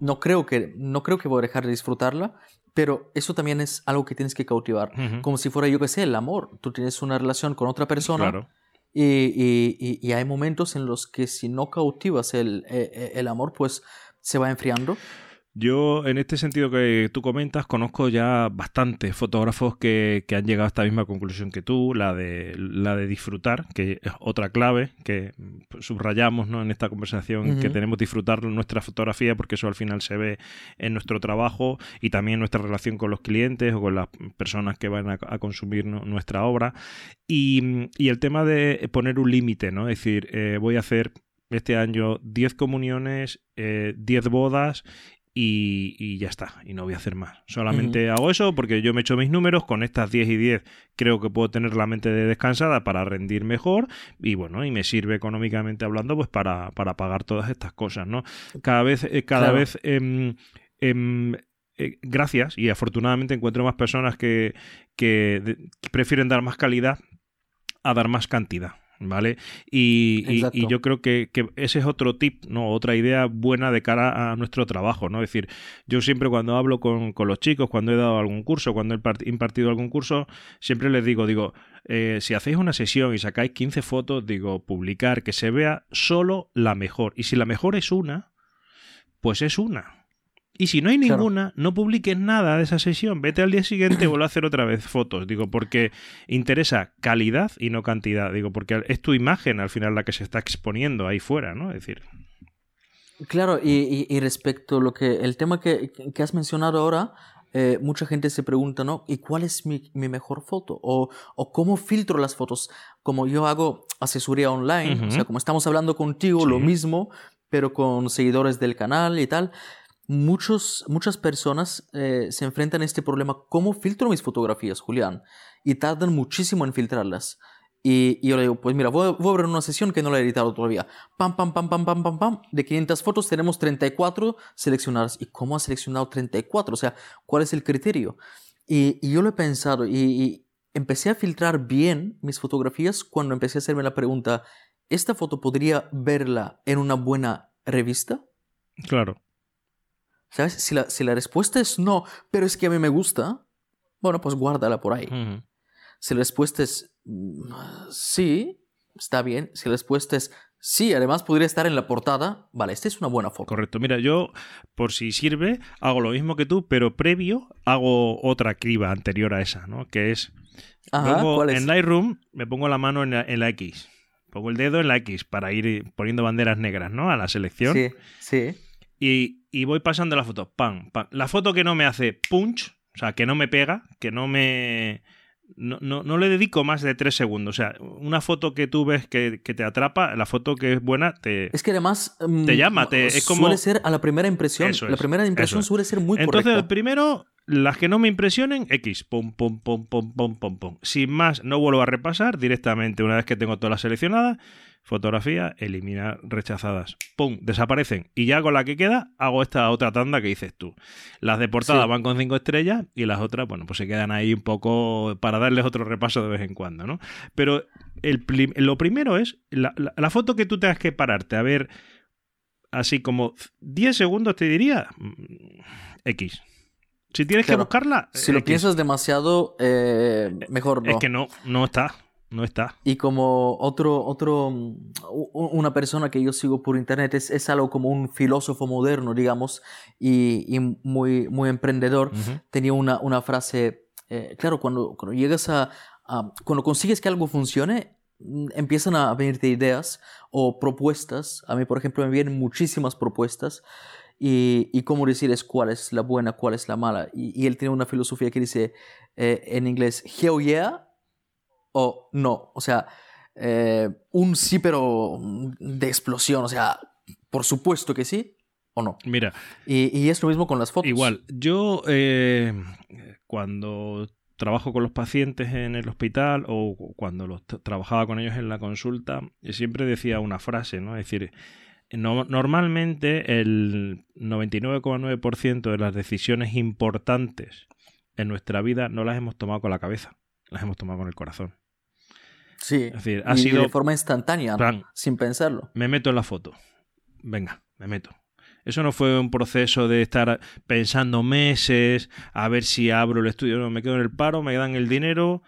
No, creo que, no creo que voy a dejar de disfrutarla, pero eso también es algo que tienes que cautivar. Como si fuera, yo que sé, el amor. Tú tienes una relación con otra persona y, y, hay momentos en los que si no cautivas el, e, e, el, amor, pues se va enfriando. Yo, en este sentido que tú comentas, conozco ya bastantes fotógrafos que, han llegado a esta misma conclusión que tú, la de, la de disfrutar, que es otra clave que subrayamos ¿no? en esta conversación, que tenemos que disfrutar nuestra fotografía porque eso al final se ve en nuestro trabajo y también en nuestra relación con los clientes o con las personas que van a, consumir nuestra obra. Y, el tema de poner un límite, ¿no? Es decir, eh, voy a hacer este año 10 comuniones, 10 eh, bodas y, ya está, y no voy a hacer más. Solamente hago eso porque yo me echo mis números, con estas 10 y 10 creo que puedo tener la mente descansada para rendir mejor y bueno, y me sirve económicamente hablando pues para, para pagar todas estas cosas, ¿no? Cada vez, eh, cada vez... Em, em, eh, gracias y afortunadamente encuentro más personas que, que prefieren dar más calidad a dar más cantidad. ¿Vale? Y, yo creo que, ese es otro tip, ¿no? Otra idea buena de cara a nuestro trabajo, ¿no? Es decir, yo siempre cuando hablo con, los chicos, cuando he dado algún curso, cuando he impartido algún curso, siempre les digo, digo, eh, si hacéis una sesión y sacáis 15 fotos, digo, publicar, que se vea solo la mejor. Y si la mejor es una, pues es una. Y si no hay ninguna, no publiques nada de esa sesión. Vete al día siguiente y vuelve a hacer otra vez fotos. Digo, porque interesa calidad y no cantidad. Digo, porque es tu imagen al final la que se está exponiendo ahí fuera, ¿no? Es decir. Claro, y, respecto a lo que el tema que, has mencionado ahora, eh, mucha gente se pregunta, ¿no? ¿Y cuál es mi, mejor foto? O, cómo filtro las fotos. Como yo hago asesoría online, o sea, como estamos hablando contigo, lo mismo, pero con seguidores del canal y tal muchos, muchas personas eh, se enfrentan a este problema. ¿Cómo filtro mis fotografías, Julián? Y tardan muchísimo en filtrarlas. Y, yo le digo, pues mira, voy, a abrir una sesión que no la he editado todavía. Pam, pam, pam, pam, pam, pam, pam. De 500 fotos tenemos 34 seleccionadas. ¿Y cómo ha seleccionado 34? O sea, ¿cuál es el criterio? Y, yo lo he pensado y, y empecé a filtrar bien mis fotografías cuando empecé a hacerme la pregunta, ¿esta foto podría verla en una buena revista? Claro. ¿Sabes? Si la, si la respuesta es no, pero es que a mí me gusta, bueno, pues guárdala por ahí. Si la respuesta es mm, sí, está bien. Si la respuesta es sí, además podría estar en la portada, vale, esta es una buena foto. Correcto. Mira, yo, por si sirve, hago lo mismo que tú, pero previo hago otra criba anterior a esa, ¿no? Que es, en Lightroom me pongo la mano en la, en la X. Pongo el dedo en la X para ir poniendo banderas negras, ¿no? A la selección. Sí, sí. Y, voy pasando la foto. Pam, pam. La foto que no me hace punch, o sea, que no me pega, que no me. No, no, le dedico más de tres segundos. O sea, una foto que tú ves que, te atrapa, la foto que es buena, te. Es que además. Te mm, llama, te, es como. Suele ser a la primera impresión. la primera impresión suele ser muy Entonces, el primero, las que no me impresionen, X. Pum, pum, pum, pum, pum, pum, pum. Sin más, no vuelvo a repasar directamente una vez que tengo todas las seleccionadas fotografía, eliminar rechazadas. ¡Pum! Desaparecen. Y ya con la que queda, hago esta otra tanda que dices tú. Las de portada van con cinco estrellas y las otras, bueno, pues se quedan ahí un poco para darles otro repaso de vez en cuando, ¿no? Pero el, lo primero es la, foto que tú tengas que pararte a ver así como 10 segundos, te diría mm, X. Si tienes que buscarla. Si lo piensas demasiado, eh, mejor no. Es que no, no está. No está. Y como otro, otro, una persona que yo sigo por internet es, es algo como un filósofo moderno, digamos, y, muy, muy emprendedor, tenía una, una frase, eh, claro, cuando, cuando llegas a, cuando consigues que algo funcione, mm, empiezan a venirte ideas o propuestas. A mí, por ejemplo, me vienen muchísimas propuestas. Y, y cómo decir es cuál es la buena, cuál es la mala. Y, él tiene una filosofía que dice eh, en inglés, hell yeah, o no. O sea, eh, un sí, pero de explosión. O sea, por supuesto que sí o no. Mira. Y, es lo mismo con las fotos. Igual, yo eh, cuando trabajo con los pacientes en el hospital o cuando los trabajaba con ellos en la consulta, siempre decía una frase, ¿no? Es decir, normalmente el 99,9% de las decisiones importantes en nuestra vida no las hemos tomado con la cabeza, las hemos tomado con el corazón. Sí. Es decir, ha sido. De forma instantánea, sin pensarlo. Me meto en la foto. Venga, me meto. Eso no fue un proceso de estar pensando meses a ver si abro el estudio. No, me quedo en el paro, me dan el dinero,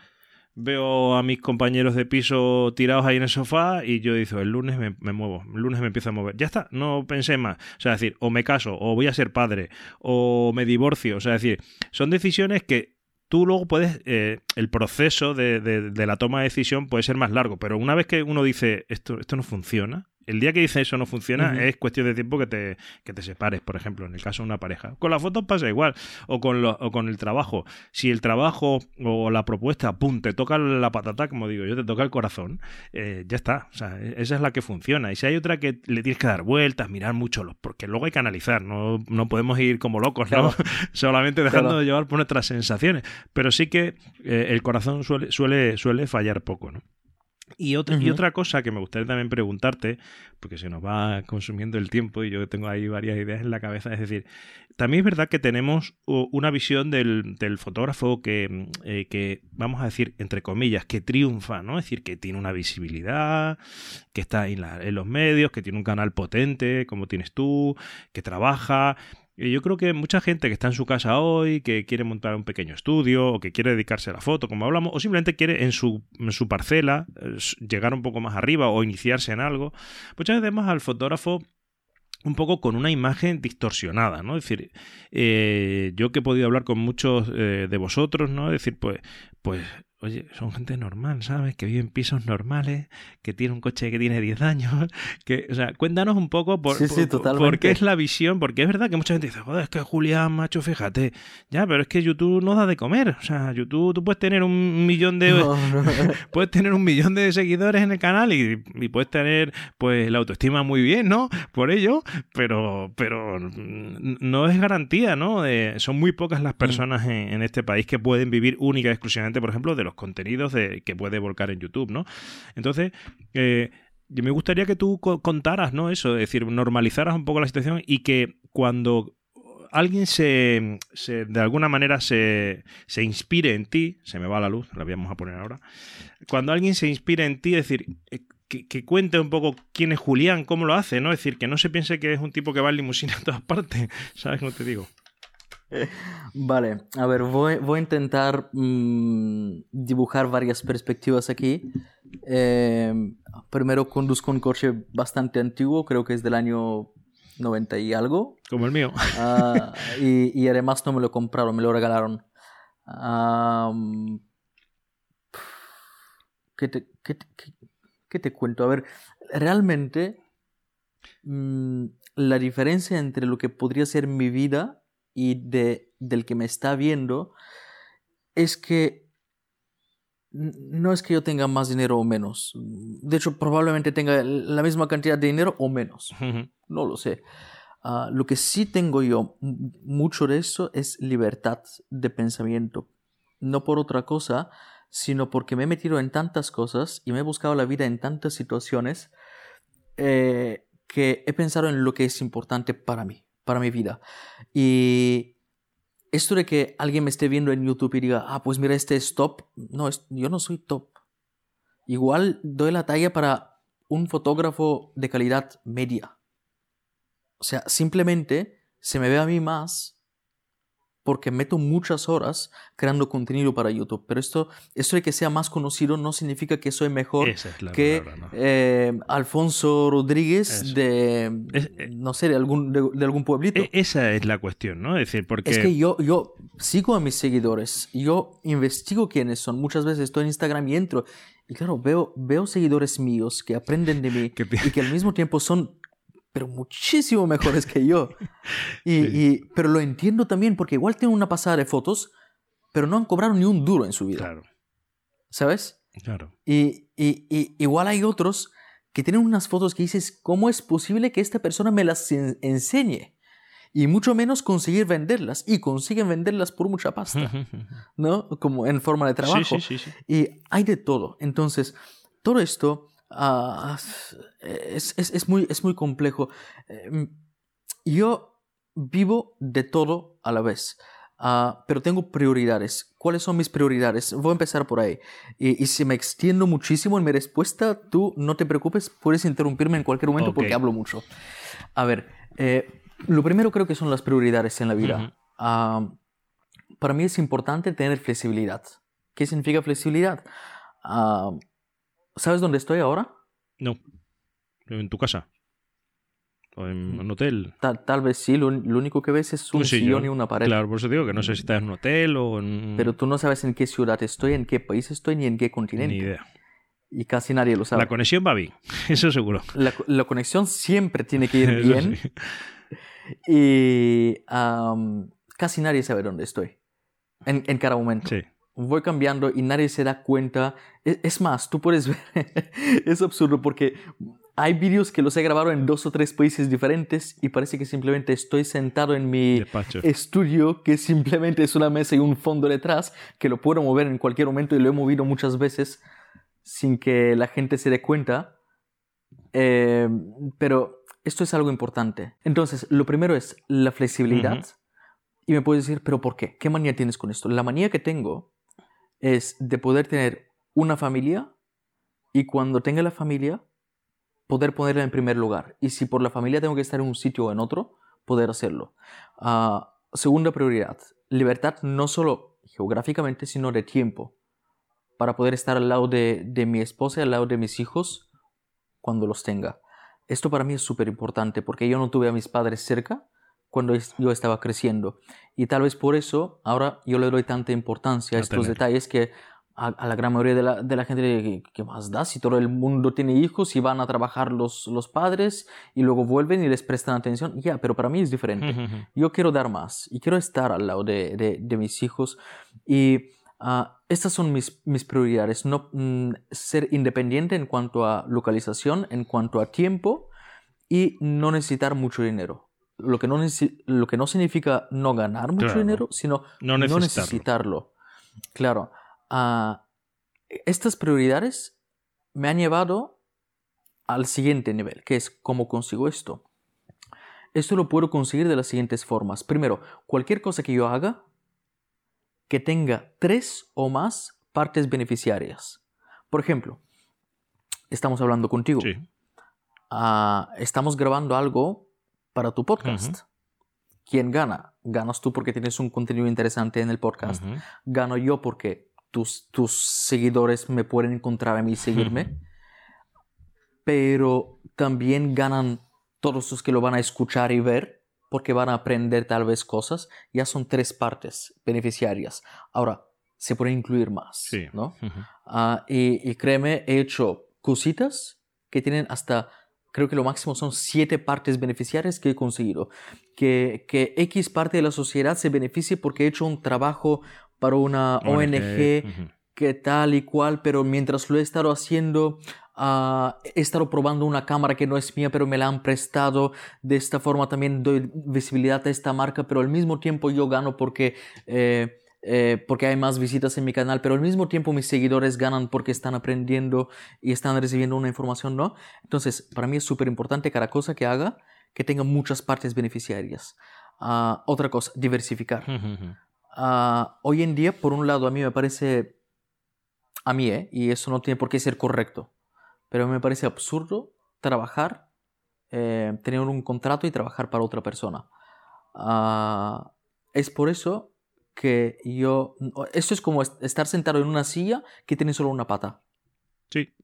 veo a mis compañeros de piso tirados ahí en el sofá y yo digo, el lunes me, muevo, el lunes me empiezo a mover. Ya está, no pensé más. O sea, decir, o me caso, o voy a ser padre, o me divorcio. O sea, decir, son decisiones que tú luego puedes, eh, el proceso de, de, la toma de decisión puede ser más largo, pero una vez que uno dice, esto, esto no funciona, el día que dice eso no funciona, es cuestión de tiempo que te, que te separes, por ejemplo, en el caso de una pareja. Con las fotos pasa igual, o con, lo, o con el trabajo. Si el trabajo o la propuesta, pum, te toca la patata, como digo yo, te toca el corazón, eh, ya está. O sea, e, esa es la que funciona. Y si hay otra que le tienes que dar vueltas, mirar mucho, los, porque luego hay que analizar, no, no podemos ir como locos, ¿no? Solamente dejando de llevar por nuestras sensaciones. Pero sí que eh, el corazón suele, suele, suele fallar poco, ¿no? Y otra, y otra cosa que me gustaría también preguntarte, porque se nos va consumiendo el tiempo y yo tengo ahí varias ideas en la cabeza, es decir, también es verdad que tenemos una visión del, del fotógrafo que, eh, que, vamos a decir, entre comillas, que triunfa, ¿no? Es decir, que tiene una visibilidad, que está en, en los medios, que tiene un canal potente, como tienes tú, que trabaja yo creo que mucha gente que está en su casa hoy, que quiere montar un pequeño estudio, o que quiere dedicarse a la foto, como hablamos, o simplemente quiere en su, en su parcela eh, llegar un poco más arriba o iniciarse en algo, muchas veces vemos al fotógrafo un poco con una imagen distorsionada, ¿no? Es decir, eh, yo que he podido hablar con muchos eh, de vosotros, ¿no? Es decir, pues, pues oye, son gente normal, ¿sabes? Que vive en pisos normales, que tiene un coche que tiene 10 años, que, o sea, cuéntanos un poco por, por, qué es la visión, porque es verdad que mucha gente dice, joder, es que Julián, macho, fíjate, ya, pero es que YouTube no da de comer, o sea, YouTube, tú puedes tener un millón de, puedes tener un millón de seguidores en el canal y, puedes tener, pues, la autoestima muy bien, ¿no? Por ello, pero, pero no es garantía, ¿no? son muy pocas las mm. personas en, en este país que pueden vivir única y exclusivamente, por ejemplo, de los contenidos de, que puede volcar en YouTube, ¿no? Entonces, eh, me gustaría que tú contaras, ¿no? Eso, es decir, normalizaras un poco la situación y que cuando alguien se, de alguna manera se, se, inspire en ti, se me va la luz, la vamos a poner ahora, cuando alguien se inspire en ti, es decir, eh, que, que, cuente un poco quién es Julián, cómo lo hace, ¿no? Es decir, que no se piense que es un tipo que va en limusina a todas partes, ¿sabes cómo te digo? Vale, a ver, voy, voy a intentar mm, dibujar varias perspectivas aquí. Eh, primero conduzco un coche bastante antiguo, creo que es del año 90 y algo. Como el mío. Ah, y, y, además no me lo compraron, me lo regalaron. ¿qué, te, qué, qué, te, cuento? A ver, realmente mm, la diferencia entre lo que podría ser mi vida y de, del que me está viendo es que no es que yo tenga más dinero o menos. De hecho, probablemente tenga la misma cantidad de dinero o menos. No lo sé. Ah, lo que sí tengo yo mucho de eso es libertad de pensamiento. No por otra cosa, sino porque me he metido en tantas cosas y me he buscado la vida en tantas situaciones eh, que he pensado en lo que es importante para mí para mi vida. Y esto de que alguien me esté viendo en YouTube y diga, ah, pues mira, este es top. No, yo no soy top. Igual doy la talla para un fotógrafo de calidad media. O sea, simplemente se me ve a mí más porque meto muchas horas creando contenido para YouTube. Pero esto, esto de que sea más conocido no significa que soy mejor que eh, Alfonso Rodríguez de, eh, no sé, de algún, de, algún pueblito. E, esa es la cuestión, ¿no? Es decir, porque... Es que yo, yo sigo a mis seguidores, yo investigo quiénes son. Muchas veces estoy en Instagram y entro y claro, veo, veo seguidores míos que aprenden de mí y que al mismo tiempo son pero muchísimo mejores que yo. Y, pero lo entiendo también porque igual tengo una pasada de fotos, pero no han cobrado ni un duro en su vida. Claro. ¿Sabes? Claro. Y, y, igual hay otros que tienen unas fotos que dices, ¿cómo es posible que esta persona me las enseñe? Y mucho menos conseguir venderlas. Y consiguen venderlas por mucha pasta, ¿no? Como en forma de trabajo. Sí, sí, sí, y hay de todo. Entonces, todo esto Ah, es, es, es, muy, es muy complejo. Em, yo vivo de todo a la vez, ah, pero tengo prioridades. ¿Cuáles son mis prioridades? Voy a empezar por ahí. Y, si me extiendo muchísimo en mi respuesta, tú no te preocupes, puedes interrumpirme en cualquier momento porque hablo mucho. A ver, eh, lo primero creo que son las prioridades en la vida. Ah, para mí es importante tener flexibilidad. ¿Qué significa flexibilidad? ¿Sabes dónde estoy ahora? No. ¿En tu casa? ¿O en un hotel? Tal, tal vez sí, lo, lo único que ves es un Pues sillón y una pared. Claro, por eso digo que no sé si estás en un hotel o en... Pero tú no sabes en qué ciudad estoy, en qué país estoy, ni en qué continente. Ni idea. Y casi nadie lo sabe. La conexión va bien, eso seguro. La, la conexión siempre tiene que ir bien. sí. Y casi nadie sabe dónde estoy. En, en cada momento. Sí. Voy cambiando y nadie se da cuenta. Es, es más, tú puedes ver. es absurdo porque hay vídeos que los he grabado en dos o tres países diferentes y parece que simplemente estoy sentado en mi Despacho. estudio, que simplemente es una mesa y un fondo detrás, que lo puedo mover en cualquier momento y lo he movido muchas veces sin que la gente se dé cuenta. Eh, pero esto es algo importante. Entonces, lo primero es la flexibilidad. Ujú. Y me puedes decir, ¿pero por qué? ¿Qué manía tienes con esto? La manía que tengo es de poder tener una familia y cuando tenga la familia, poder ponerla en primer lugar. Y si por la familia tengo que estar en un sitio o en otro, poder hacerlo. Ah, segunda prioridad, libertad no solo geográficamente, sino de tiempo. Para poder estar al lado de, de mi esposa y al lado de mis hijos cuando los tenga. Esto para mí es súper importante porque yo no tuve a mis padres cerca cuando yo estaba creciendo. Y tal vez por eso ahora yo le doy tanta importancia a A estos tener. detalles que a, a la gran mayoría de la, de la gente, ¿qué, más da? Si todo el mundo tiene hijos y van a trabajar los, los padres y luego vuelven y les prestan atención, ya, pero para mí es diferente. Ujú, ujú. Yo quiero dar más y quiero estar al lado de, de- de mis hijos. Y ah, estas son mis, mis prioridades. No, mm, ser independiente en cuanto a localización, en cuanto a tiempo y no necesitar mucho dinero. Lo que no, lo que no significa no ganar mucho Claro. dinero, sino No no necesitarlo. Claro. ah, estas prioridades me han llevado al siguiente nivel, que es cómo consigo esto. Esto lo puedo conseguir de las siguientes formas. Primero, cualquier cosa que yo haga que tenga tres o más partes beneficiarias. Por ejemplo, estamos hablando contigo. Sí. Ah, estamos grabando algo para tu podcast. ¿Quién gana? Ganas tú porque tienes un contenido interesante en el podcast. Gano yo porque tus, tus seguidores me pueden encontrar a mí y seguirme. Pero también ganan todos los que lo van a escuchar y ver porque van a aprender tal vez cosas. Ya son tres partes beneficiarias. Ahora, se pueden incluir más, Sí. ¿no? Ah, y, y créeme, he hecho cositas que tienen hasta, creo que lo máximo son siete partes beneficiarias que he conseguido. Que, que X parte de la sociedad se beneficie porque he hecho un trabajo para una ONG, Ujú. que tal y cual, pero mientras lo he estado haciendo, ah, he estado probando una cámara que no es mía, pero me la han prestado. De esta forma también doy visibilidad a esta marca, pero al mismo tiempo yo gano porque, eh, eh, porque hay más visitas en mi canal, pero al mismo tiempo mis seguidores ganan porque están aprendiendo y están recibiendo una información, ¿no? Entonces, para mí es súper importante cada cosa que haga que tenga muchas partes beneficiarias. Ah, otra cosa, diversificar. Ah, hoy en día, por un lado, a mí me parece, a mí, ¿eh? y eso no tiene por qué ser correcto, pero me parece absurdo trabajar, eh, tener un contrato y trabajar para otra persona. Ah, es por eso que yo, esto es como est- estar sentado en una silla que tiene solo una pata. Sí.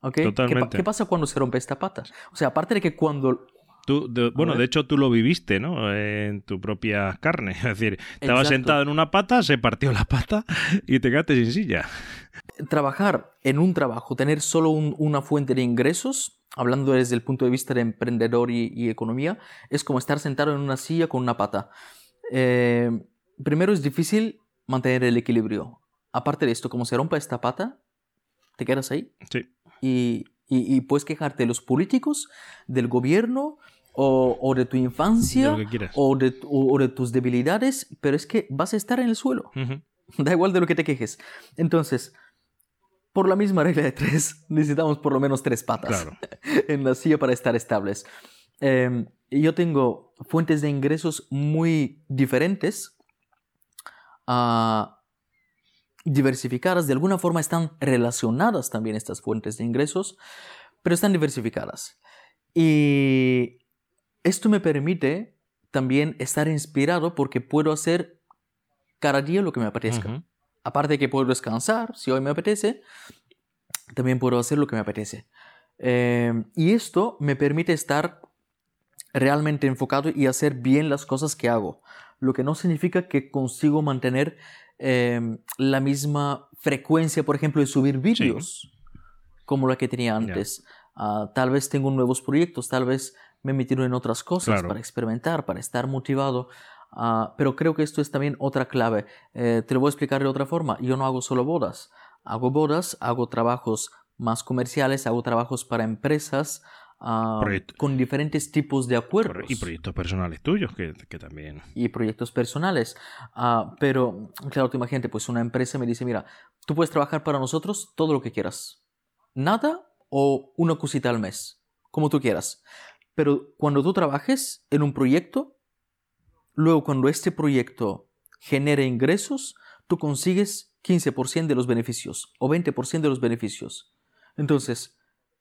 ¿ok? ¿Qué pa- Totalmente. ¿Qué, pasa cuando se rompe esta pata? O sea, aparte de que cuando... Tú, de- bueno, de hecho tú lo viviste, ¿no? En tu propia carne. Es decir, estabas Exacto. sentado en una pata, se partió la pata y te quedaste sin silla. trabajar en un trabajo, tener solo un- una fuente de ingresos, hablando desde el punto de vista de emprendedor y, y economía, es como estar sentado en una silla con una pata. Eh, primero es difícil mantener el equilibrio. Aparte de esto, como se rompa esta pata, te quedas ahí Sí. y, y- y puedes quejarte de los políticos, del gobierno o, o de tu infancia o de, o- o de tus debilidades, pero es que vas a estar en el suelo. Da igual de lo que te quejes. Entonces, por la misma regla de tres, necesitamos por lo menos tres patas Claro. en la silla para estar estables. Eh, yo tengo fuentes de ingresos muy diferentes, diversificadas. De alguna forma están relacionadas también estas fuentes de ingresos, pero están diversificadas. Y esto me permite también estar inspirado porque puedo hacer cada día lo que me apetezca. Aparte de que puedo descansar, si hoy me apetece, también puedo hacer lo que me apetece. Em, y esto me permite estar realmente enfocado y hacer bien las cosas que hago, lo que no significa que consigo mantener em, la misma frecuencia, por ejemplo, de subir vídeos como la que tenía antes. Ah, tal vez tengo nuevos proyectos, tal vez me metieron en otras cosas para experimentar, para estar motivado. Ah, pero creo que esto es también otra clave. Eh, te lo voy a explicar de otra forma. Yo no hago solo bodas. Hago bodas, hago trabajos más comerciales, hago trabajos para empresas ah, con diferentes tipos de acuerdos. Y proyectos personales tuyos que, que también. Y proyectos personales. pero, claro, te imagínate, pues una empresa me dice, mira, tú puedes trabajar para nosotros todo lo que quieras. Nada o una cosita al mes, como tú quieras. Pero cuando tú trabajes en un proyecto, luego cuando este proyecto genere ingresos, tú consigues 15% de los beneficios o 20% de los beneficios. Entonces,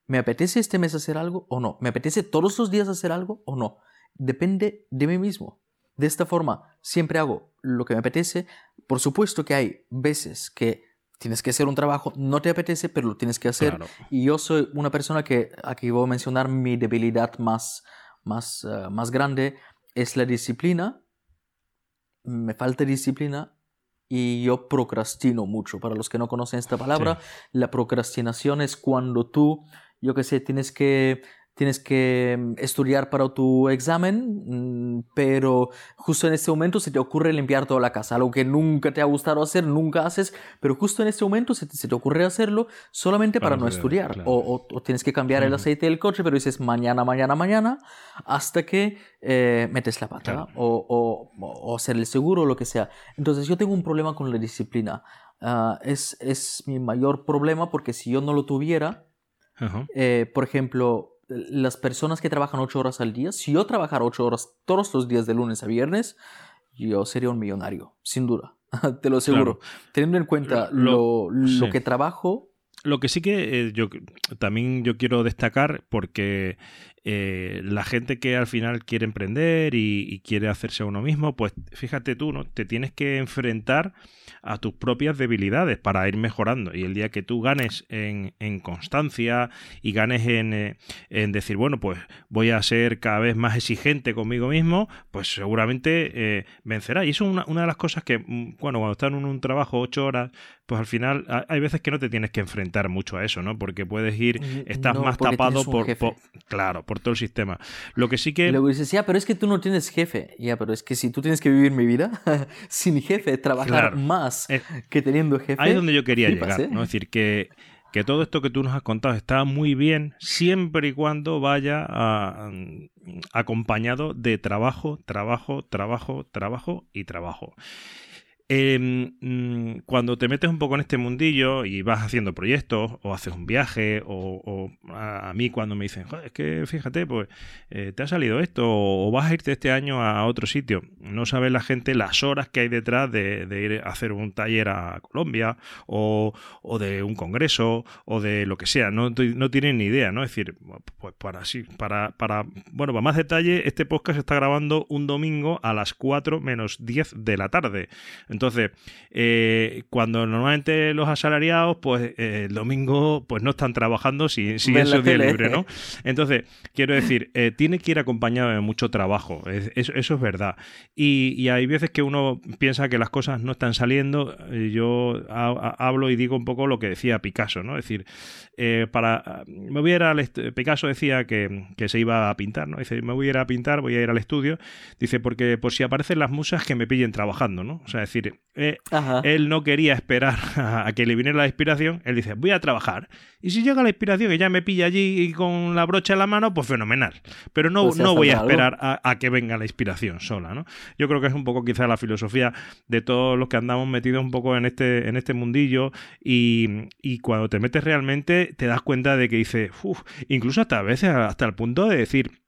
¿me apetece este mes hacer algo o no? ¿Me apetece todos los días hacer algo o no? Depende de mí mismo. De esta forma, siempre hago lo que me apetece. Por supuesto que hay veces que tienes que hacer un trabajo, no te apetece, pero lo tienes que hacer. Y yo soy una persona que, aquí voy a mencionar mi debilidad más, más, eh, más grande, es la disciplina. Me falta disciplina y yo procrastino mucho. Para los que no conocen esta palabra, la procrastinación es cuando tú, yo qué sé, tienes que tienes que mm, estudiar para tu examen, mm, pero justo en este momento se te ocurre limpiar toda la casa, algo que nunca te ha gustado hacer, nunca haces, pero justo en este momento se te, ocurre hacerlo solamente para, no estudiar. O, tienes que cambiar el aceite del coche, pero dices mañana, mañana, mañana, hasta que eh, metes la pata o, o, hacer el seguro o lo que sea. Entonces yo tengo un problema con la disciplina. Ah, es, es mi mayor problema porque si yo no lo tuviera, eh, por ejemplo, las personas que trabajan ocho horas al día, si yo trabajara ocho horas todos los días de lunes a viernes, yo sería un millonario, sin duda, te lo aseguro. Teniendo en cuenta lo, que trabajo. Lo que sí que eh, yo también yo quiero destacar, porque eh, la gente que al final quiere emprender y, quiere hacerse a uno mismo, pues fíjate tú, ¿no? Te tienes que enfrentar a tus propias debilidades para ir mejorando. Y el día que tú ganes en, constancia y ganes eh, en, decir, bueno, pues voy a ser cada vez más exigente conmigo mismo, pues seguramente eh, vencerá. Y eso es una, una, de las cosas que, mm, bueno, cuando estás en un trabajo ocho horas, pues al final hay veces que no te tienes que enfrentar mucho a eso, ¿no? Porque puedes ir, estás más tapado por, claro, por todo el sistema. Lo que sí que... Luego dices, ya, pero es que tú no tienes jefe. Ya, pero es que si tú tienes que vivir mi vida sin jefe, trabajar más eh, que teniendo jefe... Ahí es donde yo quería llegar, ¿no? Es decir, que que todo esto que tú nos has contado está muy bien siempre y cuando vaya acompañado de trabajo, trabajo, trabajo, trabajo y trabajo. Em, mm, cuando te metes un poco en este mundillo y vas haciendo proyectos o haces un viaje o, a, mí cuando me dicen, es que fíjate, pues eh, te ha salido esto o, vas a irte este año a otro sitio, no sabe la gente las horas que hay detrás de, ir a hacer un taller a Colombia o, de un congreso o de lo que sea, no, no tienen ni idea, ¿no? Es decir, pues para sí, para, para, bueno, para más detalle, este podcast se está grabando un domingo a las 4 menos 10 de la tarde. Entonces, eh, cuando normalmente los asalariados, pues eh, el domingo, pues no están trabajando si, si es día libre, ¿no? Entonces, quiero decir, eh, tiene que ir acompañado de mucho trabajo, eso, es verdad. Y, hay veces que uno piensa que las cosas no están saliendo. Yo hablo y digo un poco lo que decía Picasso, ¿no? Es decir, para. Me voy a ir al. Picasso decía que, que, se iba a pintar, ¿no? Dice, me voy a ir a pintar, voy a ir al estudio. Dice, porque por si aparecen las musas que me pillen trabajando, ¿no? O sea, es decir, eh, él no quería esperar a, que le viniera la inspiración. Él dice, voy a trabajar. Y si llega la inspiración y ya me pilla allí con la brocha en la mano, pues fenomenal. Pero no, pues no voy a esperar a, que venga la inspiración sola, ¿no? Yo creo que es un poco quizá la filosofía de todos los que andamos metidos un poco en este, en este mundillo y, cuando te metes realmente te das cuenta de que dice, incluso hasta a veces hasta el punto de decir,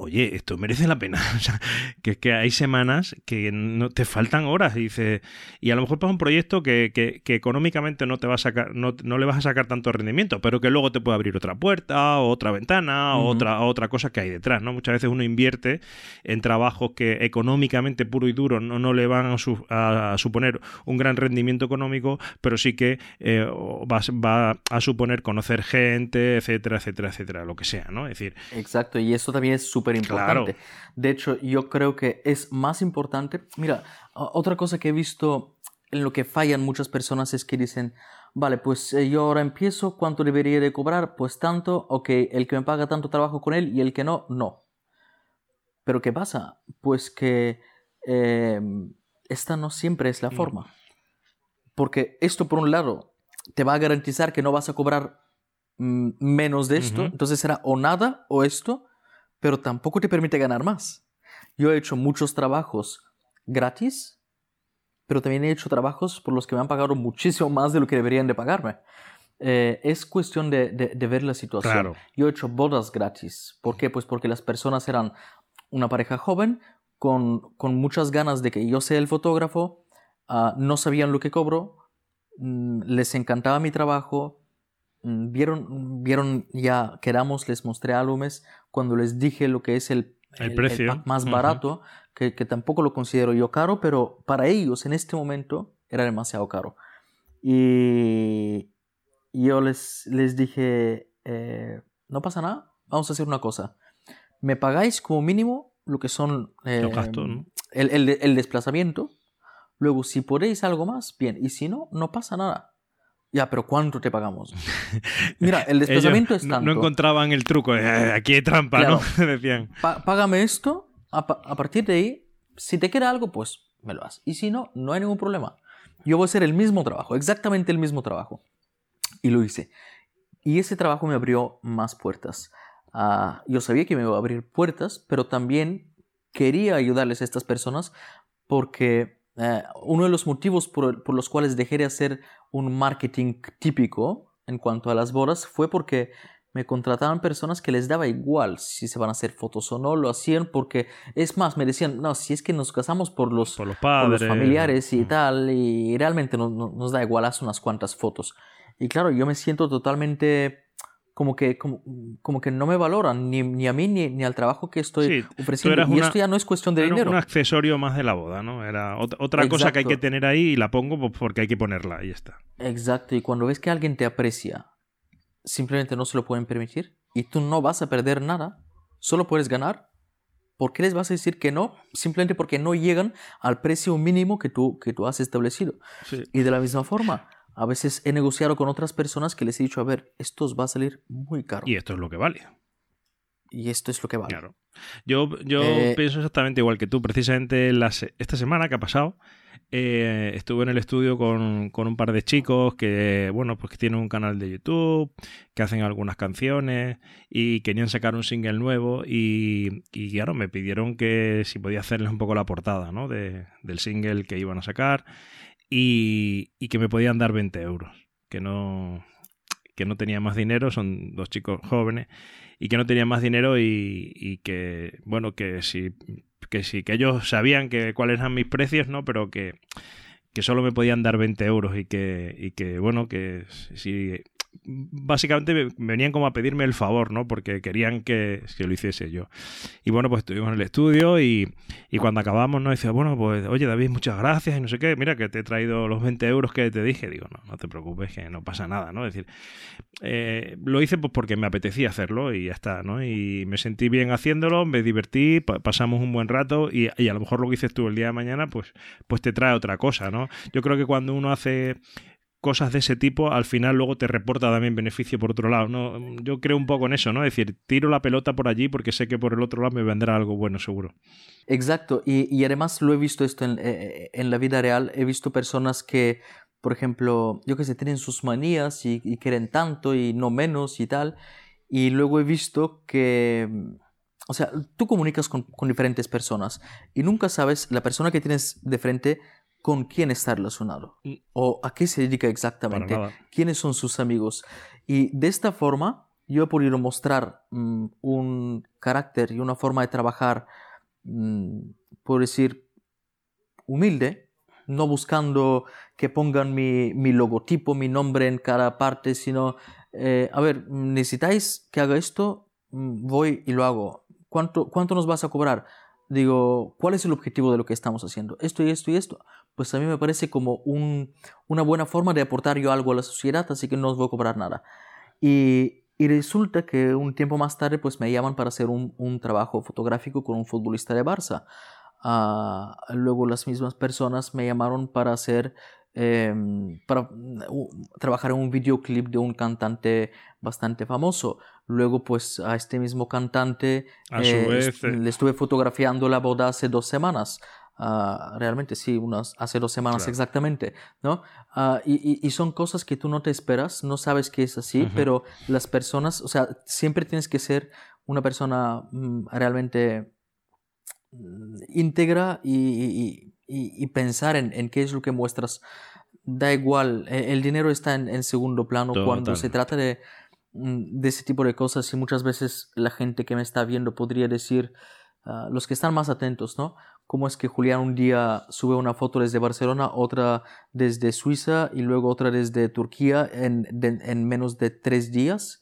oye, esto merece la pena. O sea, que es que hay semanas que no te faltan horas y dice y a lo mejor para un proyecto que, que, económicamente no te va a sacar, no, no, le vas a sacar tanto rendimiento, pero que luego te puede abrir otra puerta, o otra ventana, o otra, otra cosa que hay detrás, ¿no? Muchas veces uno invierte en trabajos que económicamente puro y duro no, no le van a, suponer un gran rendimiento económico, pero sí que eh, va, va, a suponer conocer gente, etcétera, etcétera, etcétera, lo que sea, ¿no? Es decir. Exacto, y eso también es súper importante. De hecho, yo creo que es más importante. Mira, otra cosa que he visto en lo que fallan muchas personas es que dicen, vale, pues eh, yo ahora empiezo, ¿cuánto debería de cobrar? Pues tanto, ok, el que me paga tanto trabajo con él y el que no, no. Pero ¿qué pasa? Pues que em, esta no siempre es la forma. Porque esto, por un lado, te va a garantizar que no vas a cobrar mm, menos de esto, entonces será o nada o esto, pero tampoco te permite ganar más. Yo he hecho muchos trabajos gratis, pero también he hecho trabajos por los que me han pagado muchísimo más de lo que deberían de pagarme. Eh, es cuestión de, de, ver la situación. Yo he hecho bodas gratis. ¿Por qué? Pues porque las personas eran una pareja joven con, con muchas ganas de que yo sea el fotógrafo, uh, no sabían lo que cobro, mm, les encantaba mi trabajo, vieron, vieron ya, queramos, les mostré álbumes, cuando les dije lo que es el, el, precio más barato, que, que, tampoco lo considero yo caro, pero para ellos en este momento era demasiado caro. Y yo les, les dije, eh, no pasa nada, vamos a hacer una cosa. Me pagáis como mínimo lo que son eh, ¿no? el, el, el desplazamiento. Luego, si podéis algo más, bien. Y si no, no pasa nada. Ya, pero ¿cuánto te pagamos? Mira, el desplazamiento es tanto. No, encontraban el truco. Eh, aquí hay trampa, ¿no? Decían. págame esto. A, partir de ahí, si te queda algo, pues me lo das. Y si no, no hay ningún problema. Yo voy a hacer el mismo trabajo, exactamente el mismo trabajo. Y lo hice. Y ese trabajo me abrió más puertas. Ah, yo sabía que me iba a abrir puertas, pero también quería ayudarles a estas personas porque eh, uno de los motivos por, por, los cuales dejé de hacer un marketing típico en cuanto a las bodas fue porque me contrataban personas que les daba igual si se van a hacer fotos o no, lo hacían porque, es más, me decían, no, si es que nos casamos por los, por los, padres. familiares y tal, y realmente no, nos da igual, haz unas cuantas fotos. Y claro, yo me siento totalmente como que, como, como, que no me valoran, ni, ni a mí ni, ni, al trabajo que estoy ofreciendo. Y esto ya no es cuestión de dinero. un accesorio más de la boda, ¿no? Era otra cosa que hay que tener ahí y la pongo porque hay que ponerla, y está. Exacto, y cuando ves que alguien te aprecia, simplemente no se lo pueden permitir y tú no vas a perder nada, solo puedes ganar. ¿Por qué les vas a decir que no? Simplemente porque no llegan al precio mínimo que tú, que tú has establecido. Y de la misma forma, a veces he negociado con otras personas que les he dicho, a ver, esto os va a salir muy caro. Y esto es lo que vale. Y esto es lo que vale. Claro. Yo, yo eh, pienso exactamente igual que tú. Precisamente esta semana que ha pasado, eh, estuve en el estudio con, con, un par de chicos que, bueno, pues que tienen un canal de YouTube, que hacen algunas canciones y querían sacar un single nuevo y, y claro, me pidieron que si podía hacerles un poco la portada, ¿no? De, del single que iban a sacar y, y que me podían dar 20 euros, que no, que no tenía más dinero, son dos chicos jóvenes, y que no tenían más dinero y, que, bueno, que si, que sí, que ellos sabían que cuáles eran mis precios, ¿no? Pero que, que solo me podían dar 20 euros y que, y que bueno, que si básicamente me venían como a pedirme el favor, ¿no? Porque querían que, que lo hiciese yo. Y bueno, pues estuvimos en el estudio y, y cuando acabamos, ¿no? Decía, bueno, pues oye David, muchas gracias y no sé qué, mira que te he traído los 20 euros que te dije. Digo, no, no te preocupes, que no pasa nada, ¿no? Es decir, eh, lo hice pues porque me apetecía hacerlo y ya está, ¿no? Y me sentí bien haciéndolo, me divertí, pasamos un buen rato y, y, a lo mejor lo que dices tú el día de mañana, pues, pues te trae otra cosa, ¿no? Yo creo que cuando uno hace cosas de ese tipo, al final luego te reporta también beneficio por otro lado. ¿no? Yo creo un poco en eso, ¿no? Es decir, tiro la pelota por allí porque sé que por el otro lado me vendrá algo bueno, seguro. Exacto, y, y además lo he visto esto en, eh, en, la vida real. He visto personas que, por ejemplo, yo que sé, tienen sus manías y, quieren tanto y no menos y tal. Y luego he visto que o sea, tú comunicas con, diferentes personas y nunca sabes la persona que tienes de frente con quién está relacionado o a qué se dedica exactamente, quiénes son sus amigos. Y de esta forma yo he podido mostrar mm, un carácter y una forma de trabajar, mm, por decir, humilde, no buscando que pongan mi, mi, logotipo, mi nombre en cada parte, sino, eh, a ver, necesitáis que haga esto, mm, voy y lo hago. ¿Cuánto, ¿Cuánto nos vas a cobrar? Digo, ¿cuál es el objetivo de lo que estamos haciendo? Esto y esto y esto. Pues a mí me parece como un, una buena forma de aportar yo algo a la sociedad, así que no os voy a cobrar nada. Y, y resulta que un tiempo más tarde pues me llaman para hacer un, un trabajo fotográfico con un futbolista de Barça. Uh, luego las mismas personas me llamaron para hacer em, para trabajar en un videoclip de un cantante bastante famoso. Luego, pues a este mismo cantante eh, eh. le estuve fotografiando la boda hace dos semanas. Uh, realmente sí, unas, hace dos semanas exactamente, ¿no? Uh, y, y, son cosas que tú no te esperas, no sabes que es así, pero las personas, o sea, siempre tienes que ser una persona mm, realmente Mm, íntegra y, y, y pensar en, en, qué es lo que muestras. Da igual, e, el dinero está en, en segundo plano cuando se trata de, mm, de, ese tipo de cosas y muchas veces la gente que me está viendo podría decir, uh, los que están más atentos, ¿no? ¿Cómo es que Julián un día sube una foto desde Barcelona, otra desde Suiza y luego otra desde Turquía en, de, en menos de tres días?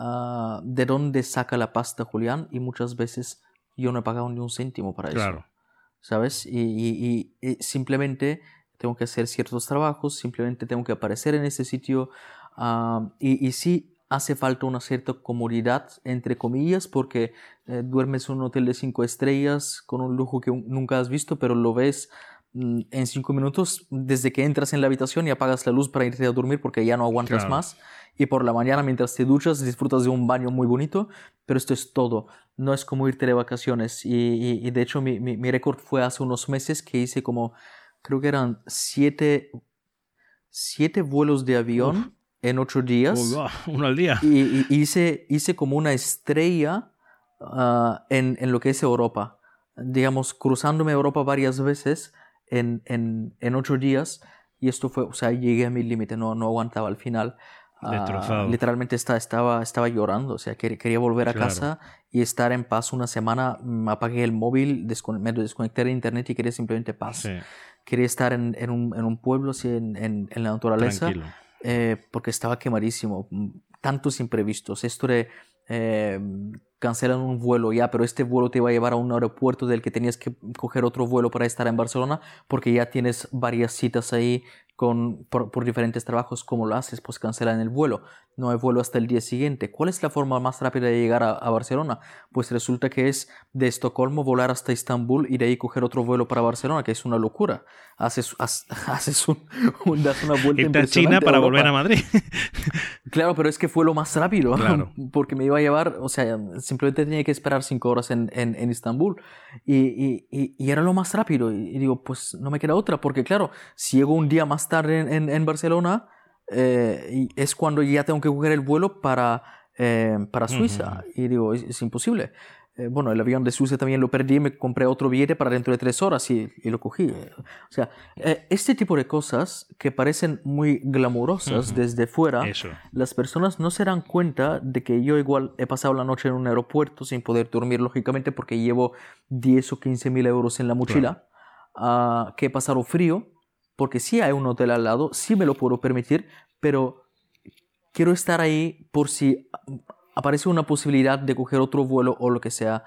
Uh, ¿De dónde saca la pasta Julián? Y muchas veces yo no he pagado ni un céntimo para eso. ¿Sabes? Y, simplemente tengo que hacer ciertos trabajos, simplemente tengo que aparecer en ese sitio. y, y sí hace falta una cierta comodidad, entre comillas, porque eh, duermes en un hotel de cinco estrellas con un lujo que nunca has visto, pero lo ves mm, en cinco minutos desde que entras en la habitación y apagas la luz para irte a dormir porque ya no aguantas más y por la mañana mientras te duchas disfrutas de un baño muy bonito, pero esto es todo. No es como irte de vacaciones. Y, y, de hecho mi, mi, mi récord fue hace unos meses que hice como, creo que eran siete, siete vuelos de avión en ocho días. uno al día. Y, hice, hice como una estrella uh, en, en, lo que es Europa. Digamos, cruzándome Europa varias veces en, en, en ocho días. Y esto fue, o sea, llegué a mi límite, no, no aguantaba al final. Ah, literalmente estaba, estaba, estaba llorando, o sea, quería volver a casa y estar en paz una semana. Mm, apagué el móvil, me desconecté de internet y quería simplemente paz. Quería estar en, en, un, en, un, pueblo, así, en, en, la naturaleza, eh, porque estaba quemadísimo. Mm, tantos imprevistos. Esto de eh, cancelan un vuelo ya, pero este vuelo te va a llevar a un aeropuerto del que tenías que coger otro vuelo para estar en Barcelona, porque ya tienes varias citas ahí con, por, diferentes trabajos, ¿cómo lo haces? Pues cancelan el vuelo. No hay vuelo hasta el día siguiente. ¿Cuál es la forma más rápida de llegar a, Barcelona? Pues resulta que es de Estocolmo volar hasta Estambul y de ahí coger otro vuelo para Barcelona, que es una locura. Haces, haces un, das una vuelta a China para volver a Madrid. claro, pero es que fue lo más rápido, porque me iba a llevar, o sea, simplemente tenía que esperar cinco horas en, en, en Estambul y, y, y, era lo más rápido. Y, digo, pues no me queda otra, porque claro, si llego un día más tarde en, en Barcelona, eh, es cuando ya tengo que coger el vuelo para, eh, para Suiza. Y digo, es, imposible. Eh, bueno, el avión de Suiza también lo perdí, me compré otro billete para dentro de tres horas y, y lo cogí. O sea, este tipo de cosas que parecen muy glamurosas desde fuera, las personas no se dan cuenta de que yo igual he pasado la noche en un aeropuerto sin poder dormir, lógicamente, porque llevo 10 o 15 mil euros en la mochila, ah, que he pasado frío, porque sí hay un hotel al lado, sí me lo puedo permitir, pero quiero estar ahí por si aparece una posibilidad de coger otro vuelo o lo que sea.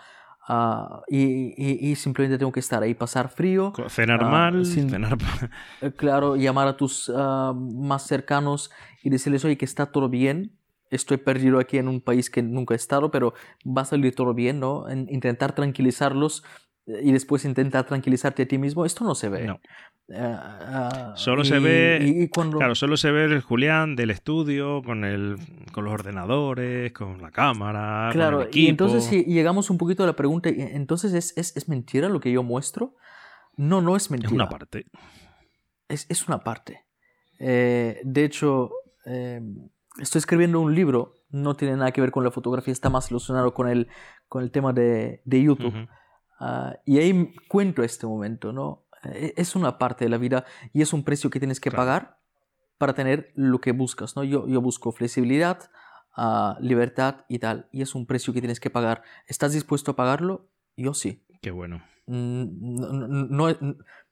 Uh, y, y, simplemente tengo que estar ahí, pasar frío. Cenar uh, mal, cenar eh, Claro, llamar a tus uh, más cercanos y decirles, oye, que está todo bien. Estoy perdido aquí en un país que nunca he estado, pero va a salir todo bien, ¿no? En intentar tranquilizarlos y después intentar tranquilizarte a ti mismo, esto no se ve. No. Uh, solo se ve claro solo se ve el Julián del estudio con el con los ordenadores con la cámara claro con el equipo. y entonces si llegamos un poquito a la pregunta entonces ¿es, es, es mentira lo que yo muestro no no es mentira. es una parte. Es, es una parte. Eh, de hecho eh, estoy escribiendo un libro no tiene nada que ver con la fotografía está más relacionado con el con el tema de, de YouTube. Ah, y ahí cuento este momento, ¿no? E, es una parte de la vida y es un precio que tienes que pagar para tener lo que buscas, ¿no? Yo, yo busco flexibilidad, a libertad y tal. Y es un precio que tienes que pagar. ¿Estás dispuesto a pagarlo? Yo sí. Qué bueno. Mm, no,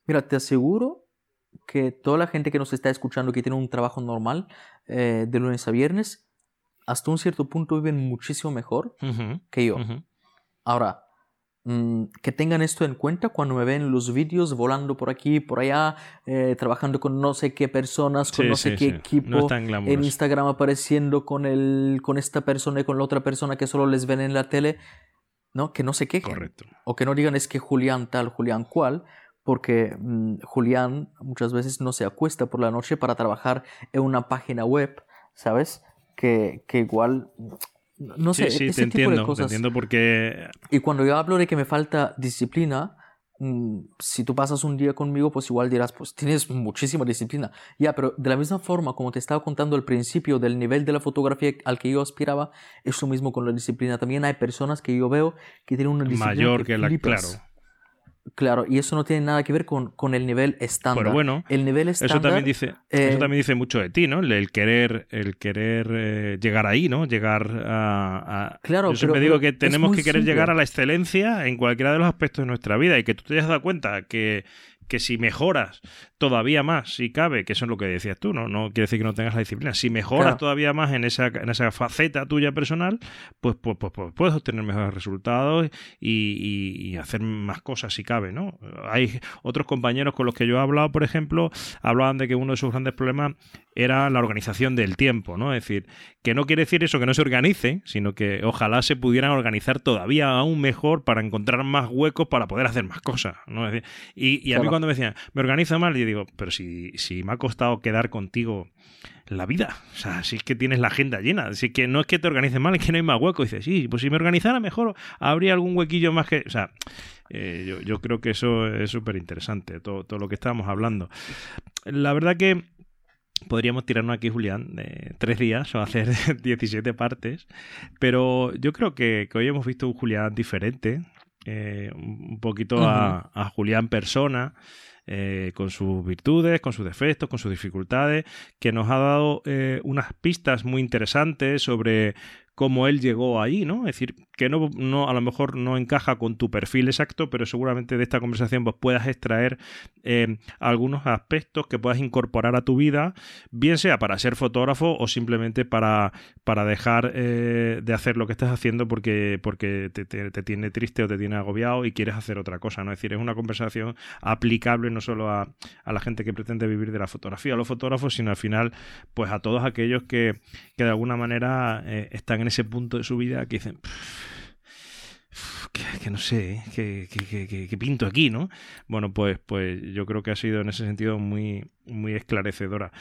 mira, te aseguro que toda la gente que nos está escuchando que tiene un trabajo normal eh, de lunes a viernes, hasta un cierto punto viven muchísimo mejor que yo. Ahora, que tengan esto en cuenta cuando me ven los vídeos volando por aquí, por allá, eh, trabajando con no sé qué personas, con no sé qué equipo, en Instagram apareciendo con, el, con esta persona y con la otra persona que solo les ven en la tele. ¿no? Que no se quejen. Correcto. O que no digan es que Julián tal, Julián cual, porque mm, Julián muchas veces no se acuesta por la noche para trabajar en una página web, ¿sabes? Que, que igual, no sé, sí, ese tipo de cosas. Te entiendo porque... Y cuando yo hablo de que me falta disciplina, mm, si tú pasas un día conmigo, pues igual dirás, pues tienes muchísima disciplina. Ya, pero de la misma forma, como te estaba contando al principio del nivel de la fotografía al que yo aspiraba, es lo mismo con la disciplina. También hay personas que yo veo que tienen una disciplina mayor que, la, claro. Claro, y eso no tiene nada que ver con, con el nivel estándar. Pero bueno, el nivel estándar, eso también dice, eso eh, también dice mucho de ti, ¿no? El, querer, el querer eh, llegar ahí, ¿no? Llegar a, Claro, Yo siempre digo que tenemos que querer llegar a la excelencia en cualquiera de los aspectos de nuestra vida y que tú te hayas dado cuenta que que si mejoras todavía más, si cabe, que eso es lo que decías tú, ¿no? No quiere decir que no tengas la disciplina. Si mejoras todavía más en esa, en esa faceta tuya personal, pues, pues, pues, pues puedes obtener mejores resultados y, hacer más cosas si cabe, ¿no? Hay otros compañeros con los que yo he hablado, por ejemplo, hablaban de que uno de sus grandes problemas era la organización del tiempo, ¿no? Es decir, que no quiere decir eso que no se organice, sino que ojalá se pudieran organizar todavía aún mejor para encontrar más huecos para poder hacer más cosas, ¿no? y, a mí cuando me decían, me organizo mal, yo digo, pero si, si me ha costado quedar contigo la vida. O sea, si es que tienes la agenda llena. Así que no es que te organices mal, es que no hay más huecos. dices, sí, pues si me organizara mejor, habría algún huequillo más que. O sea, eh, yo, yo, creo que eso es súper interesante, todo, todo lo que estábamos hablando. La verdad que podríamos tirarnos aquí, Julián, de tres días o hacer 17 partes, pero yo creo que, hoy hemos visto un Julián diferente, eh, un poquito a, a, Julián persona, eh, con sus virtudes, con sus defectos, con sus dificultades, que nos ha dado eh, unas pistas muy interesantes sobre cómo él llegó ahí, ¿no? Es decir, que no, no, a lo mejor no encaja con tu perfil exacto, pero seguramente de esta conversación pues, puedas extraer eh, algunos aspectos que puedas incorporar a tu vida, bien sea para ser fotógrafo o simplemente para, para dejar eh, de hacer lo que estás haciendo porque, porque te, tiene triste o te tiene agobiado y quieres hacer otra cosa, ¿no? Es decir, es una conversación aplicable no solo a, la gente que pretende vivir de la fotografía, a los fotógrafos, sino al final, pues a todos aquellos que, que de alguna manera eh, están en ese punto de su vida que dicen que, no sé, que, que, pinto aquí, ¿no? Bueno, pues, pues yo creo que ha sido en ese sentido muy, muy esclarecedora.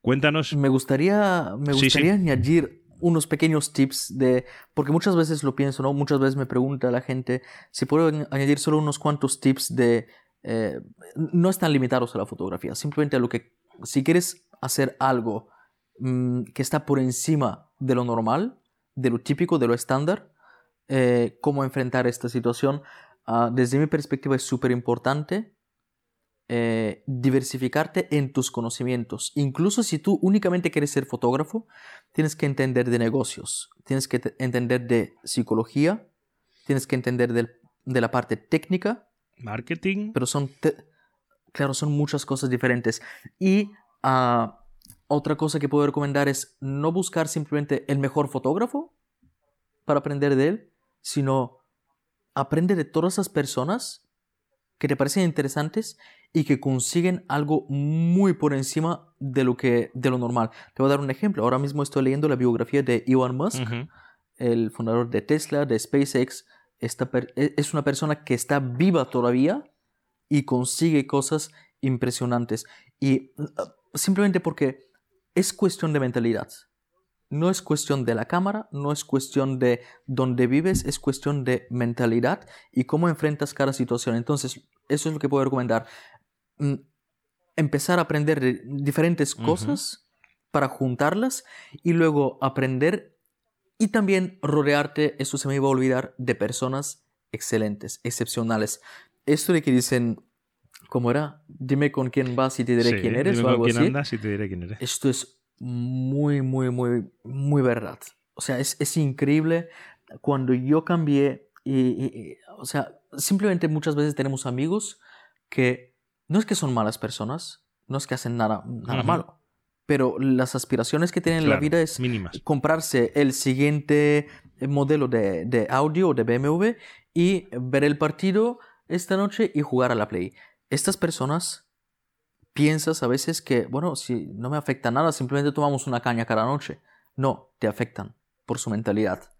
Cuéntanos. Me gustaría, me gustaría añadir unos pequeños tips de. Porque muchas veces lo pienso, ¿no? Muchas veces me pregunta la gente si puedo añadir solo unos cuantos tips de. Eh, no están limitados a la fotografía, simplemente a lo que. Si quieres hacer algo mm, que está por encima de lo normal, de lo típico, de lo estándar, eh, cómo enfrentar esta situación. Ah, desde mi perspectiva es súper importante eh, diversificarte en tus conocimientos. Incluso si tú únicamente quieres ser fotógrafo, tienes que entender de negocios, tienes que entender de psicología, tienes que entender de la parte técnica. Marketing. Pero son, claro, son muchas cosas diferentes. Y uh, otra cosa que puedo recomendar es no buscar simplemente el mejor fotógrafo para aprender de él, sino aprende de todas esas personas que te parecen interesantes y que consiguen algo muy por encima de lo que de lo normal. Te voy a dar un ejemplo. Ahora mismo estoy leyendo la biografía de Elon Musk, el fundador de Tesla, de SpaceX. Esta e, es una persona que está viva todavía y consigue cosas impresionantes. Y uh, simplemente porque es cuestión de mentalidad no es cuestión de la cámara, no es cuestión de dónde vives, es cuestión de mentalidad y cómo enfrentas cada situación. Entonces, eso es lo que puedo recomendar. Mm, empezar a aprender diferentes cosas para juntarlas y luego aprender y también rodearte, eso se me iba a olvidar, de personas excelentes, excepcionales. Esto de que dicen, ¿cómo era? Dime con quién vas y te diré quién eres o algo quién así. Andas y te diré quién eres. Esto es muy, muy, muy, muy verdad. O sea, es, es increíble cuando yo cambié, y, o sea, simplemente muchas veces tenemos amigos que no es que son malas personas, no es que hacen nada, nada malo, pero las aspiraciones que tienen en la vida es comprarse el siguiente modelo de, de audio de BMW y ver el partido esta noche y jugar a la Play. Estas personas piensas a veces que, bueno, si no me afecta nada, simplemente tomamos una caña cada noche. No, te afectan por su mentalidad.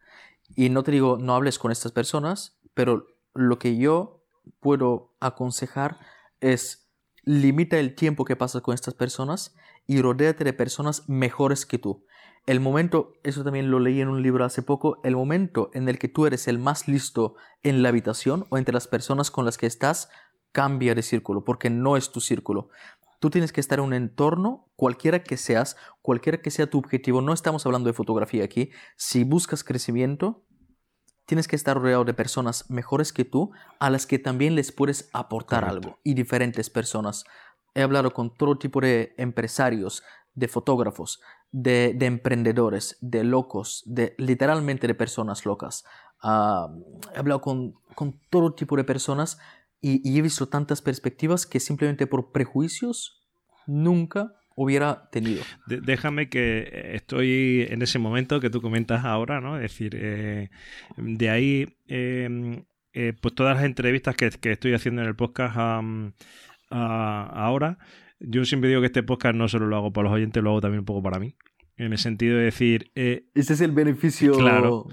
Y no te digo, no hables con estas personas, pero lo que yo puedo aconsejar es limita el tiempo que pasas con estas personas y rodéate de personas mejores que tú. El momento, eso también lo leí en un libro hace poco, el momento en el que tú eres el más listo en la habitación o entre las personas con las que estás, cambia de círculo, porque no es tu círculo. Tú tienes que estar en un entorno, cualquiera que seas, cualquiera que sea tu objetivo. No estamos hablando de fotografía aquí. Si buscas crecimiento, tienes que estar rodeado de personas mejores que tú, a las que también les puedes aportar algo. Y diferentes personas. He hablado con todo tipo de empresarios, de fotógrafos, de, emprendedores, de locos, de literalmente de personas locas. Ah, he hablado con, con todo tipo de personas y, he visto tantas perspectivas que simplemente por prejuicios nunca hubiera tenido. déjame que estoy en ese momento que tú comentas ahora, ¿no? Es decir, eh, de ahí, em, eh, pues todas las entrevistas que, estoy haciendo en el podcast ahora, yo siempre digo que este podcast no solo lo hago para los oyentes, lo hago también un poco para mí. En el sentido de decir... Eh, Ese es el beneficio claro,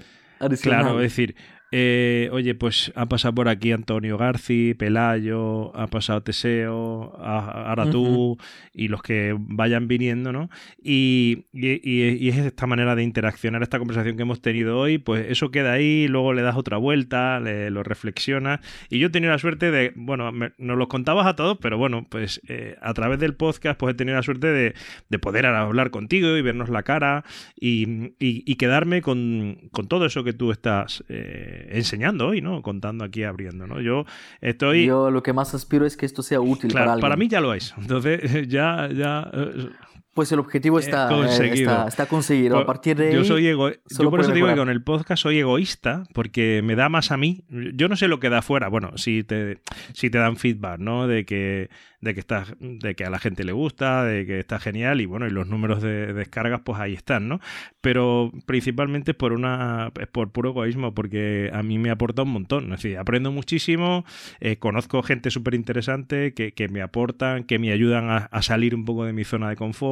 Claro, es decir, eh, oye, pues ha pasado por aquí Antonio Garci, Pelayo, ha pasado Teseo, ahora tú y los que vayan viniendo, ¿no? Y, es esta manera de interaccionar, esta conversación que hemos tenido hoy, pues eso queda ahí, luego le das otra vuelta, le, lo reflexionas. Y yo he tenido la suerte de, bueno, nos lo contabas a todos, pero bueno, pues eh, a través del podcast, pues he tenido la suerte de, poder hablar contigo y vernos la cara y, quedarme con, todo eso que tú estás. Eh, enseñando hoy, ¿no? Contando aquí, abriendo, ¿no? Yo estoy... Yo lo que más aspiro es que esto sea útil para alguien. Para mí ya lo es. Entonces, ya... ya eh, pues el objetivo está conseguido. Está, conseguido. A partir de yo soy ego... Yo por eso digo que con el podcast soy egoísta, porque me da más a mí. Yo no sé lo que da afuera. Bueno, si te, si te dan feedback, ¿no? De que de que está, de que a la gente le gusta, de que está genial y bueno, y los números de, descargas pues ahí están, ¿no? Pero principalmente por una, es por puro egoísmo, porque a mí me aporta un montón, es decir, aprendo muchísimo, eh, conozco gente súper interesante que, me aportan, que me ayudan a, salir un poco de mi zona de confort,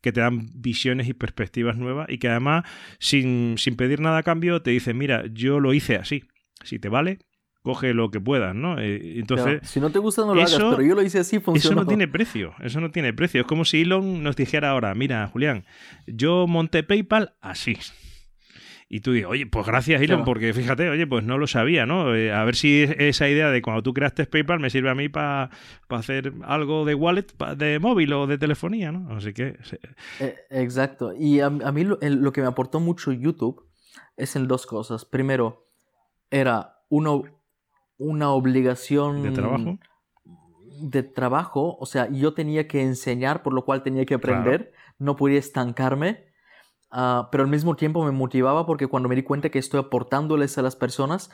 que te dan visiones y perspectivas nuevas y que además sin, sin pedir nada a cambio te dicen, mira, yo lo hice así, si te vale, coge lo que puedas, ¿no? Eh, entonces, si no te gusta no lo hagas, pero yo lo hice así, funciona. Eso no tiene precio, eso no tiene precio. Es como si Elon nos dijera ahora, mira, Julián, yo monté PayPal así. Y tú dices, oye, pues gracias Elon, porque fíjate, oye, pues no lo sabía, ¿no? Eh, a ver si esa idea de cuando tú creaste PayPal me sirve a mí para hacer algo de wallet, de móvil o de telefonía, ¿no? Así que... Eh, exacto. Y a, mí lo, lo, que me aportó mucho YouTube es en dos cosas. Primero, era uno una obligación de trabajo. De trabajo, o sea, yo tenía que enseñar, por lo cual tenía que aprender, no podía estancarme, ah, pero al mismo tiempo me motivaba porque cuando me di cuenta que estoy aportándoles a las personas,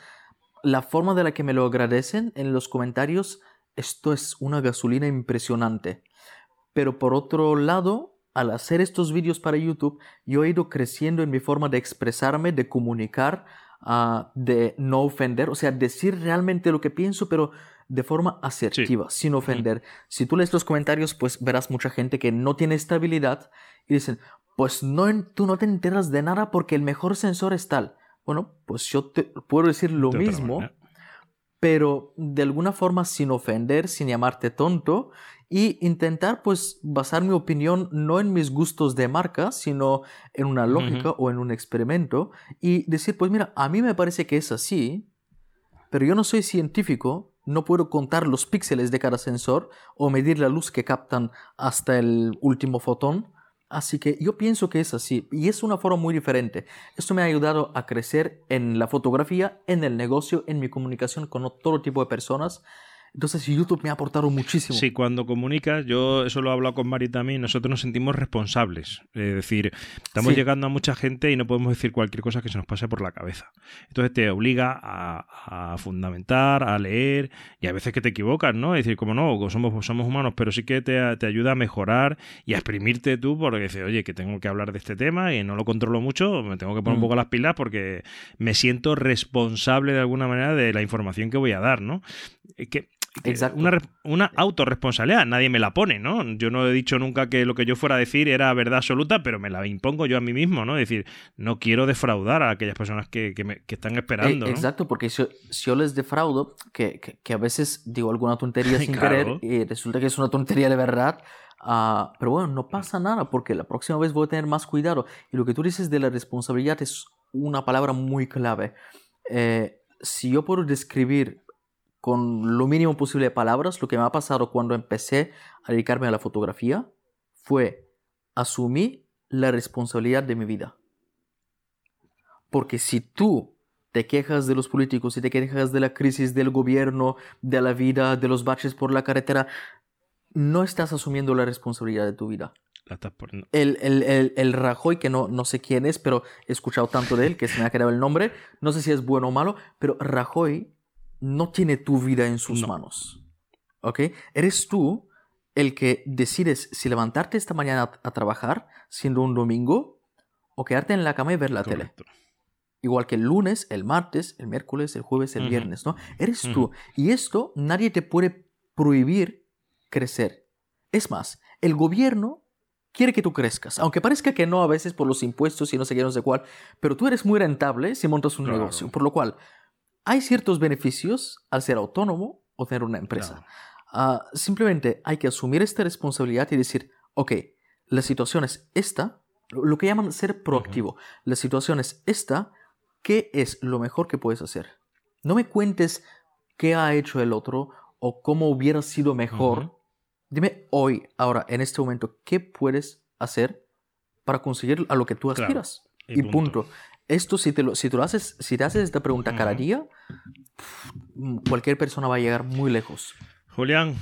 la forma de la que me lo agradecen en los comentarios, esto es una gasolina impresionante. Pero por otro lado, al hacer estos vídeos para YouTube, yo he ido creciendo en mi forma de expresarme, de comunicar, Ah, de no ofender, o sea, decir realmente lo que pienso, pero de forma asertiva, sin ofender. Si tú lees los comentarios, pues verás mucha gente que no tiene estabilidad y dicen, pues no, tú no te enteras de nada porque el mejor sensor es tal. Bueno, pues yo te puedo decir lo mismo, pero de alguna forma sin ofender, sin llamarte tonto y intentar pues basar mi opinión no en mis gustos de marca, sino en una lógica o en un experimento y decir pues mira, a mí me parece que es así, pero yo no soy científico, no puedo contar los píxeles de cada sensor o medir la luz que captan hasta el último fotón. Así que yo pienso que es así y es una forma muy diferente. Esto me ha ayudado a crecer en la fotografía, en el negocio, en mi comunicación con todo tipo de personas Entonces YouTube me ha aportado muchísimo. Sí, cuando comunicas, yo eso lo he hablado con Mari también, nosotros nos sentimos responsables. Es decir, estamos llegando a mucha gente y no podemos decir cualquier cosa que se nos pase por la cabeza. Entonces te obliga a, fundamentar, a leer y a veces que te equivocas, ¿no? Es decir, como no, somos, somos humanos, pero sí que te, te ayuda a mejorar y a exprimirte tú porque dices, oye, que tengo que hablar de este tema y no lo controlo mucho, me tengo que poner un mm. poco las pilas porque me siento responsable de alguna manera de la información que voy a dar, ¿no? Que Exacto. Una, una autorresponsabilidad, nadie me la pone, ¿no? Yo no he dicho nunca que lo que yo fuera a decir era verdad absoluta, pero me la impongo yo a mí mismo, ¿no? Es decir, no quiero defraudar a aquellas personas que, me, están esperando. ¿no? Exacto, porque si, yo les defraudo, que, que, a veces digo alguna tontería sin querer y resulta que es una tontería de verdad, ah, pero bueno, no pasa nada porque la próxima vez voy a tener más cuidado. Y lo que tú dices de la responsabilidad es una palabra muy clave. Eh, si yo puedo describir con lo mínimo posible de palabras, lo que me ha pasado cuando empecé a dedicarme a la fotografía fue asumir la responsabilidad de mi vida. Porque si tú te quejas de los políticos, si te quejas de la crisis del gobierno, de la vida, de los baches por la carretera, no estás asumiendo la responsabilidad de tu vida. El, el, el, Rajoy, que no, no sé quién es, pero he escuchado tanto de él que se me ha quedado el nombre. No sé si es bueno o malo, pero Rajoy no tiene tu vida en sus manos. ¿Ok? Eres tú el que decides si levantarte esta mañana a, trabajar, siendo un domingo, o quedarte en la cama y ver la tele. Igual que el lunes, el martes, el miércoles, el jueves, el viernes, ¿no? Eres tú. Y esto nadie te puede prohibir crecer. Es más, el gobierno quiere que tú crezcas, aunque parezca que no a veces por los impuestos y no sé qué, no sé cuál, pero tú eres muy rentable si montas un negocio, por lo cual hay ciertos beneficios al ser autónomo o tener una empresa. Ah, simplemente hay que asumir esta responsabilidad y decir, ok, la situación es esta, lo que llaman ser proactivo. La situación es esta, ¿qué es lo mejor que puedes hacer? No me cuentes qué ha hecho el otro o cómo hubiera sido mejor. Dime hoy, ahora, en este momento, ¿qué puedes hacer para conseguir a lo que tú aspiras? y, punto esto, si te lo, si lo haces, si te haces esta pregunta cada día, cualquier persona va a llegar muy lejos. Julián,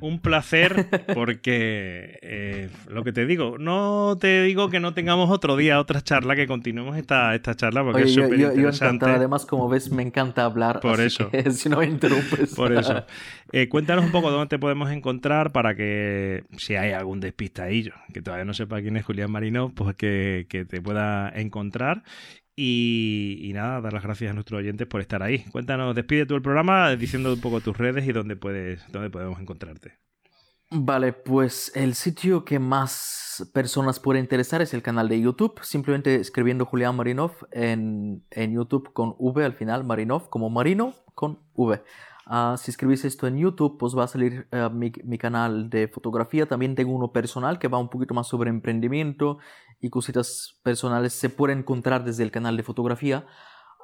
un placer porque eh, lo que te digo, no te digo que no tengamos otro día, otra charla, que continuemos esta, esta charla porque es súper interesante. Además, como ves, me encanta hablar. Por eso. si no me interrumpes. Por eso. Eh, cuéntanos un poco dónde te podemos encontrar para que si hay algún despistadillo que todavía no sepa quién es Julián Marino, pues que, que te pueda encontrar y, nada, dar las gracias a nuestros oyentes por estar ahí. Cuéntanos, despide tú el programa diciendo un poco tus redes y dónde, puedes, dónde podemos encontrarte. Vale, pues el sitio que más personas puede interesar es el canal de YouTube. Simplemente escribiendo Julián Marinov en, en YouTube con V al final, Marinov, como Marino con V. Ah, si escribís esto en YouTube, pues va a salir eh, mi, mi, canal de fotografía. También tengo uno personal que va un poquito más sobre emprendimiento y cositas personales. Se puede encontrar desde el canal de fotografía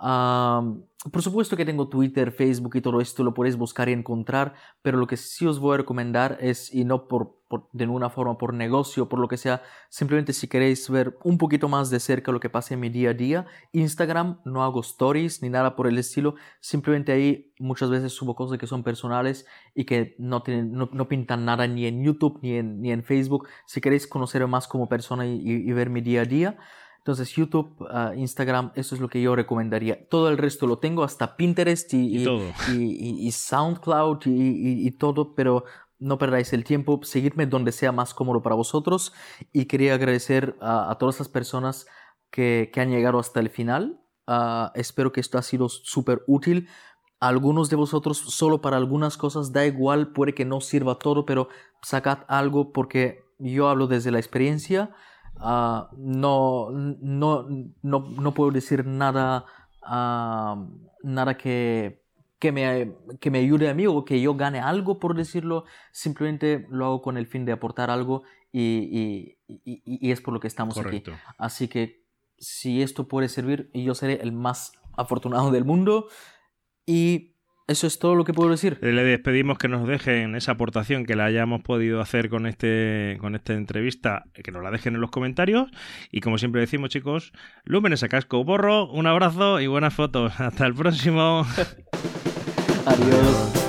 por supuesto que tengo Twitter, Facebook y todo esto, lo podéis buscar y encontrar, pero lo que sí os voy a recomendar es, y no por, de ninguna forma por negocio, por lo que sea, simplemente si queréis ver un poquito más de cerca lo que pasa en mi día a día, Instagram, no hago stories ni nada por el estilo, simplemente ahí muchas veces subo cosas que son personales y que no, tienen, no, pintan nada ni en YouTube ni en, ni en Facebook, si queréis conocer más como persona y ver mi día a día. Entonces YouTube, ah, Instagram, eso es lo que yo recomendaría. Todo el resto lo tengo, hasta Pinterest y, y, y, SoundCloud y, todo, pero no perdáis el tiempo, seguidme donde sea más cómodo para vosotros y quería agradecer a, todas las personas que, que, han llegado hasta el final. Ah, espero que esto ha sido súper útil. algunos de vosotros, solo para algunas cosas, da igual, puede que no sirva todo, pero sacad algo porque yo hablo desde la experiencia Ah, no, no, no, no, puedo decir nada, ah, nada que, que, me, que me ayude a mí o que yo gane algo por decirlo, simplemente lo hago con el fin de aportar algo y, y, y, es por lo que estamos aquí. Así que si esto puede servir, yo seré el más afortunado del mundo y eso es todo lo que puedo decir. Le despedimos que nos dejen esa aportación que la hayamos podido hacer con este con esta entrevista, que nos la dejen en los comentarios. Y como siempre decimos, chicos, lúmenes a casco borro, un abrazo y buenas fotos. Hasta el próximo. Adiós.